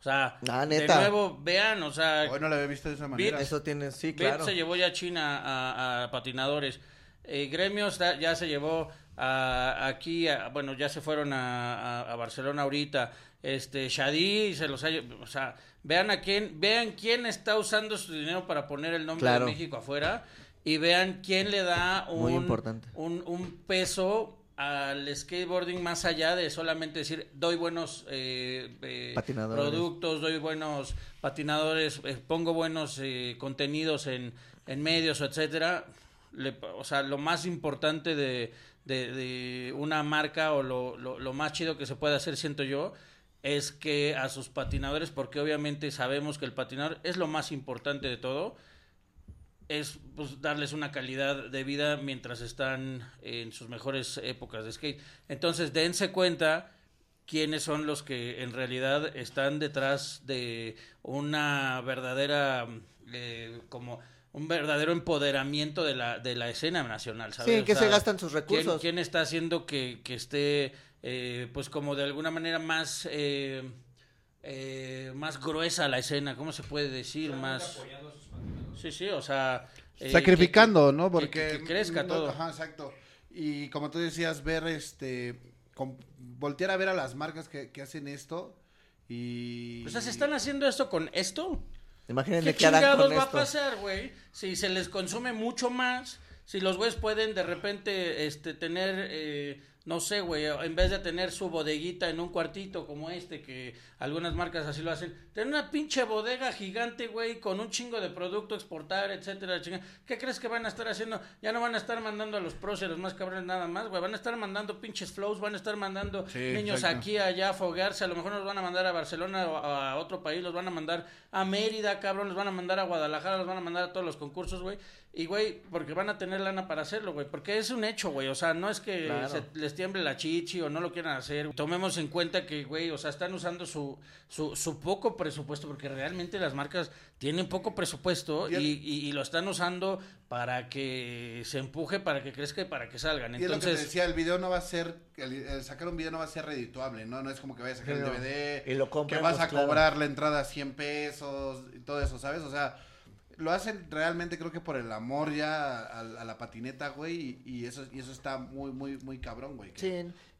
O sea, Ah, de nuevo, vean, o sea, Hoy no lo había visto de esa manera. Eso tiene, sí, Beat claro. se llevó ya a China a, a patinadores. Eh, Gremio está- ya se llevó a, aquí, a- bueno, ya se fueron a, a- a Barcelona ahorita. Este, Shadi se los ha, o sea, vean a quién, vean quién está usando su dinero para poner el nombre Claro. de México afuera y vean quién le da un, Muy importante. un, un peso al skateboarding más allá de solamente decir doy buenos eh, eh, productos, doy buenos patinadores, eh, pongo buenos eh, contenidos en, en medios, etcétera. Le- o sea, lo más importante de, de- de una marca o lo, lo, lo más chido que se puede hacer, siento yo, es que a sus patinadores, porque obviamente sabemos que el patinador es lo más importante de todo, es pues, darles una calidad de vida mientras están en sus mejores épocas de skate. Entonces, dense cuenta quiénes son los que en realidad están detrás de una verdadera, eh, como un verdadero empoderamiento de la, de la escena nacional, ¿sabes? Sí, O que se sea, gastan sus ¿quién- recursos. ¿Quién, está haciendo que, que esté, eh, pues como de alguna manera más... eh, eh, más gruesa la escena, ¿cómo se puede decir? Más... Sí, sí, o sea... eh, Sacrificando, que- ¿no? que- Porque que crezca no, todo. Ajá, exacto. Y como tú decías, ver este con- voltear a ver a las marcas que, que hacen esto y O sea, ¿se están haciendo esto con esto? Imagínense ¿Qué chingados con va esto. a pasar, güey? Si se les consume mucho más, si los güeyes pueden de repente este, tener, eh, no sé, güey, en vez de tener su bodeguita en un cuartito como este, que algunas marcas así lo hacen, tener una pinche bodega gigante, güey, con un chingo de producto, exportar, etcétera, chinga. ¿Qué crees que van a estar haciendo? Ya no van a estar mandando a los pros y a los más cabrones nada más, güey, van a estar mandando pinches flows, van a estar mandando Sí, niños exacto. aquí, allá, a foguearse, a lo mejor nos van a mandar a Barcelona o a otro país, los van a mandar a Mérida, cabrón, los van a mandar a Guadalajara, los van a mandar a todos los concursos, güey. Y, güey, porque van a tener lana para hacerlo, güey. Porque es un hecho, güey. O sea, no es que Claro. se les tiemble la chichi o no lo quieran hacer. Tomemos en cuenta que, güey, o sea, están usando su, su, su poco presupuesto, porque realmente las marcas tienen poco presupuesto y, y- y lo están usando para que se empuje, para que crezca y para que salgan. Y es lo que te Entonces, decía, el video no va a ser, el, el sacar un video no va a ser redituable, ¿no? No es como que vayas a sacar el. DVD, Y lo que compremos, vas a claro. cobrar la entrada a 100 pesos y todo eso, ¿sabes? O sea, lo hacen realmente creo que por el amor ya a, a la patineta, güey, y, eso y eso está muy, muy, muy cabrón, güey. Sí,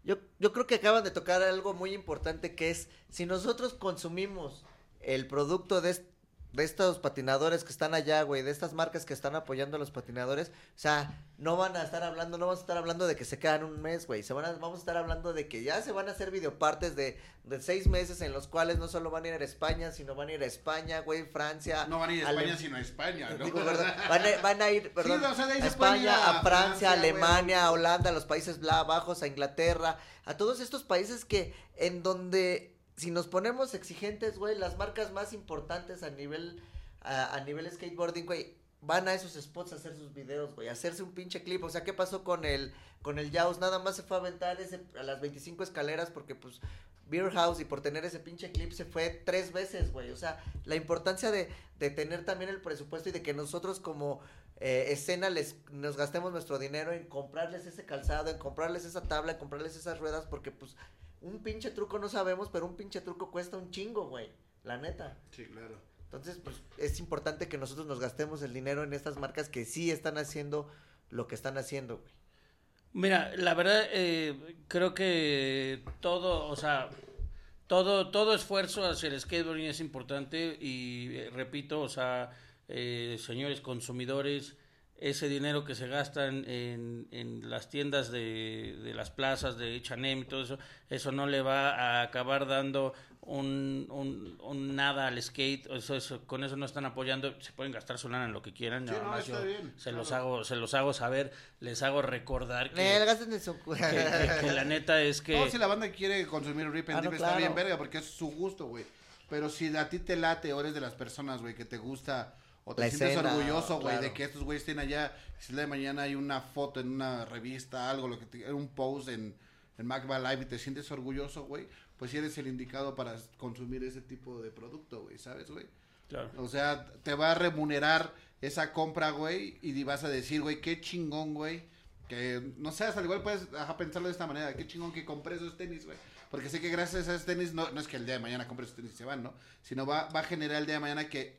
yo, yo creo que acaban de tocar algo muy importante que es, si nosotros consumimos el producto de, de estos patinadores que están allá, güey, de estas marcas que están apoyando a los patinadores, o sea, no van a estar hablando, no vamos a estar hablando de que se quedan un mes, güey, se van a, vamos a estar hablando de que ya se van a hacer videopartes de, de seis meses en los cuales no solo van a ir a España, sino van a ir a España, güey, Francia. No van a ir a Ale- España, sino a España, ¿no? Digo, perdón, van, a, van a ir, perdón, o sea, de ahí a España, a Francia, Francia, a güey. Alemania, a Holanda, a los Países Bla- Bajos, a Inglaterra, a todos estos países que en donde si nos ponemos exigentes, güey, las marcas más importantes a nivel a, a nivel skateboarding, güey, van a esos spots a hacer sus videos, güey, a hacerse un pinche clip. O sea, ¿qué pasó con el con el Jaws? Nada más se fue a aventar ese, a las 25 escaleras porque pues Beer House y por tener ese pinche clip se fue tres veces, güey. O sea, la importancia de, de tener también el presupuesto y de que nosotros como eh, escena les nos gastemos nuestro dinero en comprarles ese calzado, en comprarles esa tabla, en comprarles esas ruedas, porque pues un pinche truco no sabemos, pero un pinche truco cuesta un chingo, güey. La neta. Sí, claro. Entonces, pues es importante que nosotros nos gastemos el dinero en estas marcas que sí están haciendo lo que están haciendo, güey. Mira, la verdad, eh, creo que todo, o sea, todo, todo esfuerzo hacia el skateboarding es importante y eh, repito, o sea, eh, señores consumidores, ese dinero que se gastan en, en las tiendas de, de las plazas de H&M y todo eso, eso no le va a acabar dando un, un, un nada al skate, eso, eso, con eso no están apoyando, se pueden gastar su lana en lo que quieran, Sí, nada no, más está yo bien, se los hago, se los hago saber, les hago recordar que, en su- que, que- que la neta es que No, si la banda quiere consumir Rip and Ah, no, está claro. bien verga porque es su gusto, güey. Pero si a ti te late o eres de las personas, güey, que te gusta o te La sientes escena, orgulloso, güey, claro. de que estos güeyes estén allá, si el día de mañana hay una foto en una revista, algo, lo que te, un post en, en Macba Live y te sientes orgulloso, güey, pues sí eres el indicado para consumir ese tipo de producto, güey, ¿sabes, güey? Claro. O sea, te va a remunerar esa compra, güey, y vas a decir, güey, qué chingón, güey. Que, no sé, hasta igual puedes ajá, pensarlo de esta manera. Qué chingón que compré esos tenis, güey. Porque sé que gracias a esos tenis, no, no es que el día de mañana compre esos tenis y se van, ¿no? Sino va, va a generar el día de mañana que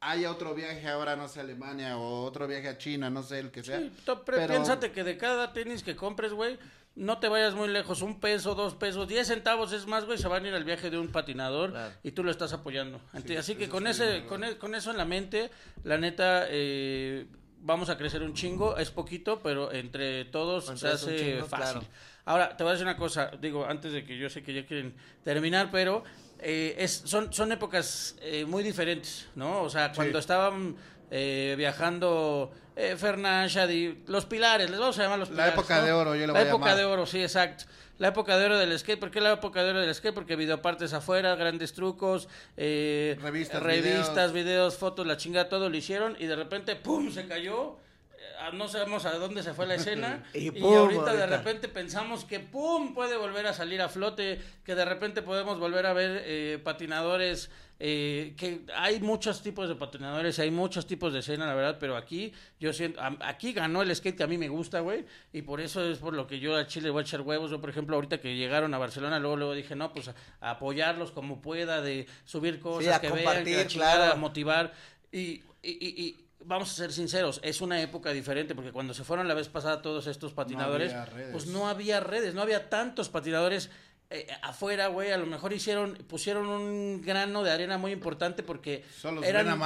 haya otro viaje ahora, no sé, a Alemania o otro viaje a China, no sé, el que sea. Sí, Pero- Piénsate que de cada tenis que compres, güey, no te vayas muy lejos. Un peso, dos pesos, diez centavos es más, güey, se van a ir al viaje de un patinador y tú lo estás apoyando. Así que con, ese, con, e- con eso en la mente, la neta, eh, vamos a crecer un chingo. Es poquito, pero entre todos Entre se hace chingo, fácil. claro. Ahora, te voy a decir una cosa, digo, antes de que yo sé que ya quieren terminar, pero eh, es, son, son épocas eh, muy diferentes, ¿no? O sea, cuando estaban eh, viajando eh, Fernán, Shadi, los pilares, les vamos a llamar los La pilares. época ¿no? de oro, yo le La voy a época llamar. de oro, sí, exacto. La época de oro del skate, ¿por qué la época de oro del skate? Porque videopartes afuera, grandes trucos, eh, Revistas, revistas, videos, fotos, la chingada, todo lo hicieron y de repente, ¡pum!, se cayó. No sabemos a dónde se fue la escena [LAUGHS] Y ahorita, de repente pensamos que ¡pum! puede volver a salir a flote, que de repente podemos volver a ver eh, patinadores, eh, que hay muchos tipos de patinadores, hay muchos tipos de escena, la verdad, pero aquí yo siento, aquí ganó el skate que a mí me gusta, güey, y por eso es por lo que yo a Chile voy a echar huevos, yo por ejemplo ahorita que llegaron a Barcelona, luego luego dije, no, pues a, a apoyarlos como pueda, de subir cosas, que vean, que claro. motivar, y- y vamos a ser sinceros, es una época diferente, porque cuando se fueron la vez pasada todos estos patinadores, pues no había redes, no había tantos patinadores eh, afuera, güey, a lo mejor hicieron, pusieron un grano de arena muy importante porque eran,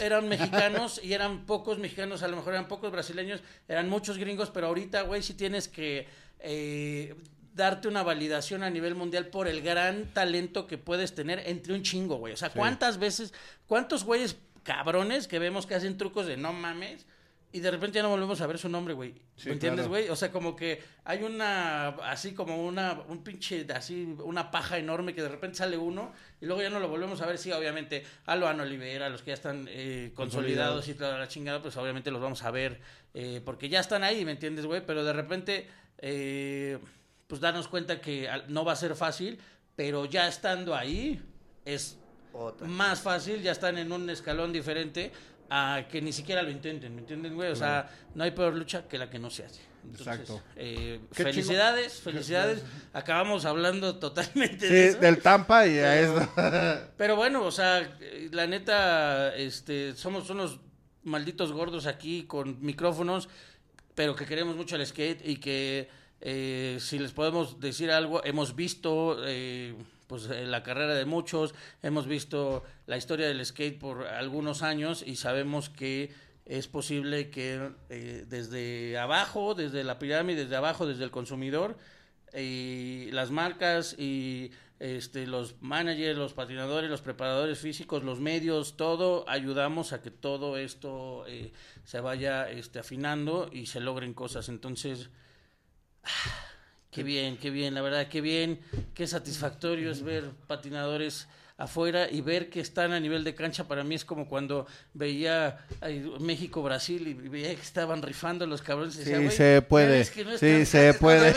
eran [LAUGHS] mexicanos y eran pocos mexicanos, a lo mejor eran pocos brasileños, eran muchos gringos, pero ahorita, güey, sí tienes que eh, darte una validación a nivel mundial por el gran talento que puedes tener entre un chingo, güey. O sea, ¿cuántas veces, cuántos güeyes cabrones que vemos que hacen trucos de no mames? Y de repente ya no volvemos a ver su nombre, güey. Sí, ¿Me entiendes, claro. güey? O sea, como que hay una, así como una, un pinche, así, una paja enorme que de repente sale uno y luego ya no lo volvemos a ver. Sí, obviamente, a Loan Olivera, los que ya están eh, consolidados y toda la chingada, pues obviamente los vamos a ver eh, porque ya están ahí, ¿me entiendes, güey? Pero de repente, eh, pues darnos cuenta que no va a ser fácil, pero ya estando ahí es Otra. más fácil, ya están en un escalón diferente a que ni siquiera lo intenten, ¿me entienden, güey? O sea, no hay peor lucha que la que no se hace. Entonces, Exacto. eh, felicidades, felicidades. Acabamos hablando totalmente Sí, de eso. del Tampa y a esto. [LAUGHS] Pero bueno, o sea, eh, la neta, este, somos unos malditos gordos aquí con micrófonos, pero que queremos mucho el skate y que eh, si les podemos decir algo, hemos visto eh, pues eh, la carrera de muchos, hemos visto la historia del skate por algunos años y sabemos que es posible que eh, desde abajo, desde la pirámide, desde abajo, desde el consumidor, y las marcas y este los managers, los patinadores, los preparadores físicos, los medios, todo ayudamos a que todo esto eh, se vaya este afinando y se logren cosas. Entonces, ah, qué bien, qué bien, la verdad, qué bien, qué satisfactorio es ver patinadores afuera y ver que están a nivel de cancha para mí es como cuando veía México-Brasil y veía que estaban rifando los cabrones. Y Sí, "Güey, se puede. ves que no Sí, se cuando puede.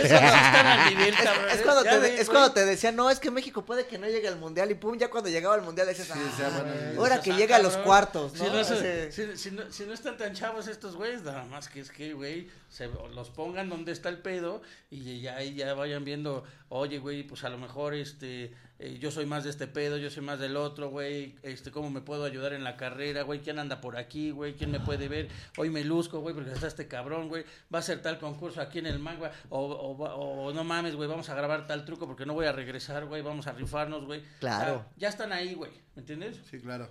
Es cuando, Ya te, ves, es cuando te decían, no, es que México puede que no llegue al mundial. Y pum, ya cuando llegaba al mundial decías, ah, ahora que sea, llega a los cuartos, ¿no? Si no, Ese- si- si no- si no están tan chavos estos güeyes, nada más que es que, güey, se los pongan donde está el pedo y ya ahí ya vayan viendo, oye, güey, pues a lo mejor este eh, yo soy más de este pedo, yo soy más del otro, güey, este cómo me puedo ayudar en la carrera, güey, quién anda por aquí, güey, quién me puede ver, hoy me luzco, güey, porque está este cabrón, güey, va a ser tal concurso aquí en el manga o, o, va- o no mames, güey, vamos a grabar tal truco porque no voy a regresar, güey, vamos a rifarnos, güey. Claro. O sea, ya están ahí, güey, ¿me entiendes? Sí, claro.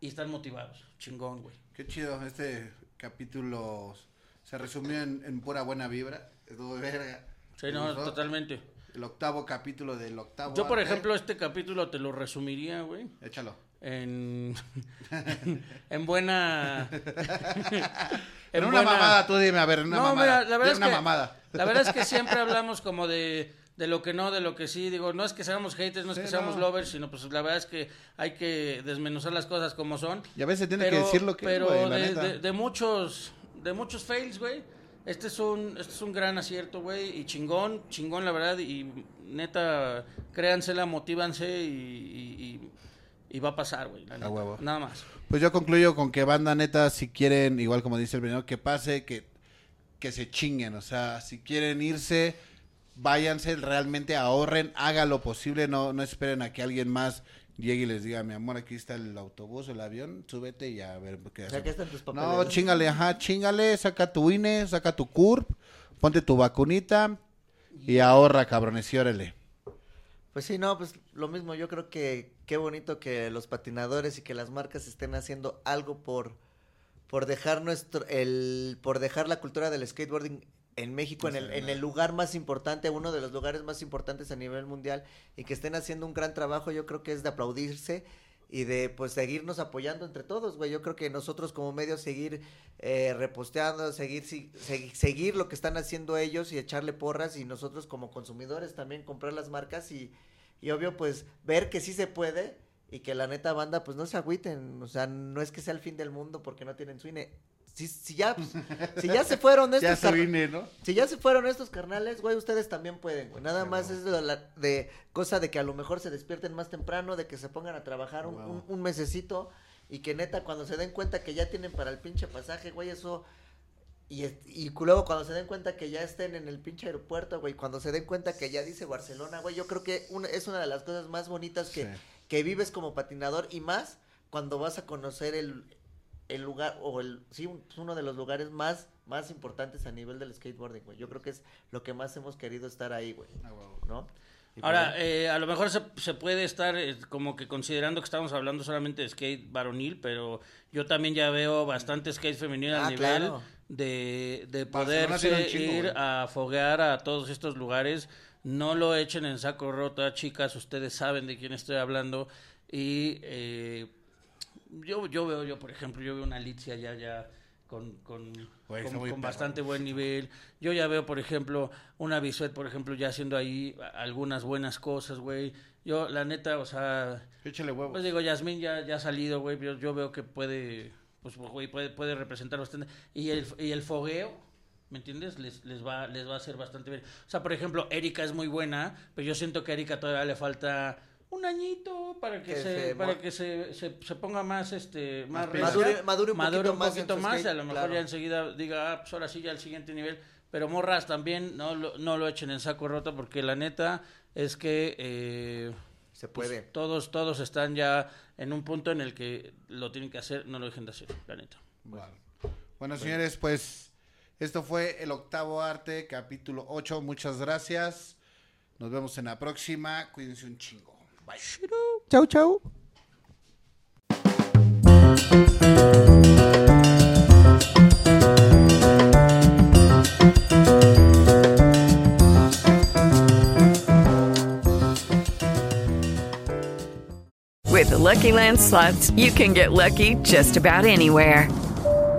Y están motivados, chingón, güey. Qué chido, este capítulo se resumió en, en pura buena vibra. Estuvo verga. Sí, ¿Te no, totalmente. El octavo capítulo del octavo. Yo, por arte. ejemplo, este capítulo te lo resumiría, güey. Échalo. En, [LAUGHS] en buena. [LAUGHS] En una mamada, tú dime, a ver, una no, mamada. mira, la verdad es una que, mamada. La verdad es que siempre hablamos como de, de lo que no, de lo que sí. Digo, no es que seamos haters, no es Sí, que seamos no. lovers, sino pues la verdad es que hay que desmenuzar las cosas como son. Y a veces tiene que decir lo que es, Pero la neta. de- de muchos, de muchos fails, güey. Este es un, este es un gran acierto, güey, y chingón, chingón la verdad, y neta, créansela, motívanse y, y, y- y va a pasar, güey, la neta. huevo. Nada más. Pues yo concluyo con que banda neta, si quieren, igual como dice el veneno, que pase, que, que se chinguen. O sea, si quieren irse, váyanse, realmente ahorren, haga lo posible, no, no esperen a que alguien más llegue y les diga, mi amor, aquí está el autobús o el avión, súbete y a ver qué O sea, hacemos". aquí están tus papeles. No, chingale, ajá, chingale, saca tu INE, saca tu CURP, ponte tu vacunita y ahorra, cabrones, y órale. Pues sí, no, pues lo mismo, yo creo que qué bonito que los patinadores y que las marcas estén haciendo algo por, por dejar nuestro, el, por dejar la cultura del skateboarding en México, en el, en el lugar más importante, uno de los lugares más importantes a nivel mundial, y que estén haciendo un gran trabajo, yo creo que es de aplaudirse y de pues seguirnos apoyando entre todos, güey. Yo creo que nosotros como medios seguir eh, reposteando, seguir, si- seguir lo que están haciendo ellos y echarle porras y nosotros como consumidores también comprar las marcas y, y obvio pues ver que sí se puede y que la neta banda pues no se agüiten, o sea, no es que sea el fin del mundo porque no tienen su INE. Si, si ya, pues, si ya se [LAUGHS] fueron estos si ya se fueron estos carnales, güey, ustedes también pueden, güey. Nada más es de, la- de cosa de que a lo mejor se despierten más temprano, de que se pongan a trabajar un, un, un mesecito y que neta cuando se den cuenta que ya tienen para el pinche pasaje, güey, eso... Y, y luego cuando se den cuenta que ya estén en el pinche aeropuerto, güey, cuando se den cuenta que ya dice Barcelona, güey, yo creo que una, es una de las cosas más bonitas que, que vives como patinador y más cuando vas a conocer el, el lugar o el sí uno de los lugares más más importantes a nivel del skateboarding güey yo creo que es lo que más hemos querido estar ahí güey no Y pues, Ahora, bueno, eh, a lo mejor se, se puede estar eh, como que considerando que estamos hablando solamente de skate varonil, pero yo también ya veo bastante skate femenil Ah, al nivel claro. de, de poderse chingo, ir güey. a foguear a todos estos lugares. No lo echen en saco roto, chicas, ustedes saben de quién estoy hablando. Y eh, yo, yo veo, yo por ejemplo, yo veo una Alicia ya, ya con, con, con- con bastante buen nivel. Yo ya veo, por ejemplo, una Bisuet, por ejemplo, ya haciendo ahí algunas buenas cosas, güey. Yo, la neta, o sea, Échale huevos. pues digo, Yasmín ya, ya ha salido, güey. Yo, yo veo que puede, pues, güey, puede, puede representar bastante. Y el, y el fogueo, ¿me entiendes? Les, les, va, les va a hacer bastante bien. O sea, por ejemplo, Erika es muy buena, pero yo siento que a Erika todavía le falta un añito para que, Que se, se para que se, se, se ponga más este más, madure- madure un poquito un más poquito más, y a lo mejor claro. ya enseguida diga ah, pues ahora sí ya al siguiente nivel pero morras también no lo, no lo echen en saco roto porque la neta es que eh, se pues, puede todos todos están ya en un punto en el que lo tienen que hacer no lo dejen de hacer la neta Bueno, señores, pues esto fue el octavo arte, capítulo 8. Muchas gracias. Nos vemos en la próxima. Cuídense un chingo. Bye. chau chau With the Lucky Land slots, you can get lucky just about anywhere.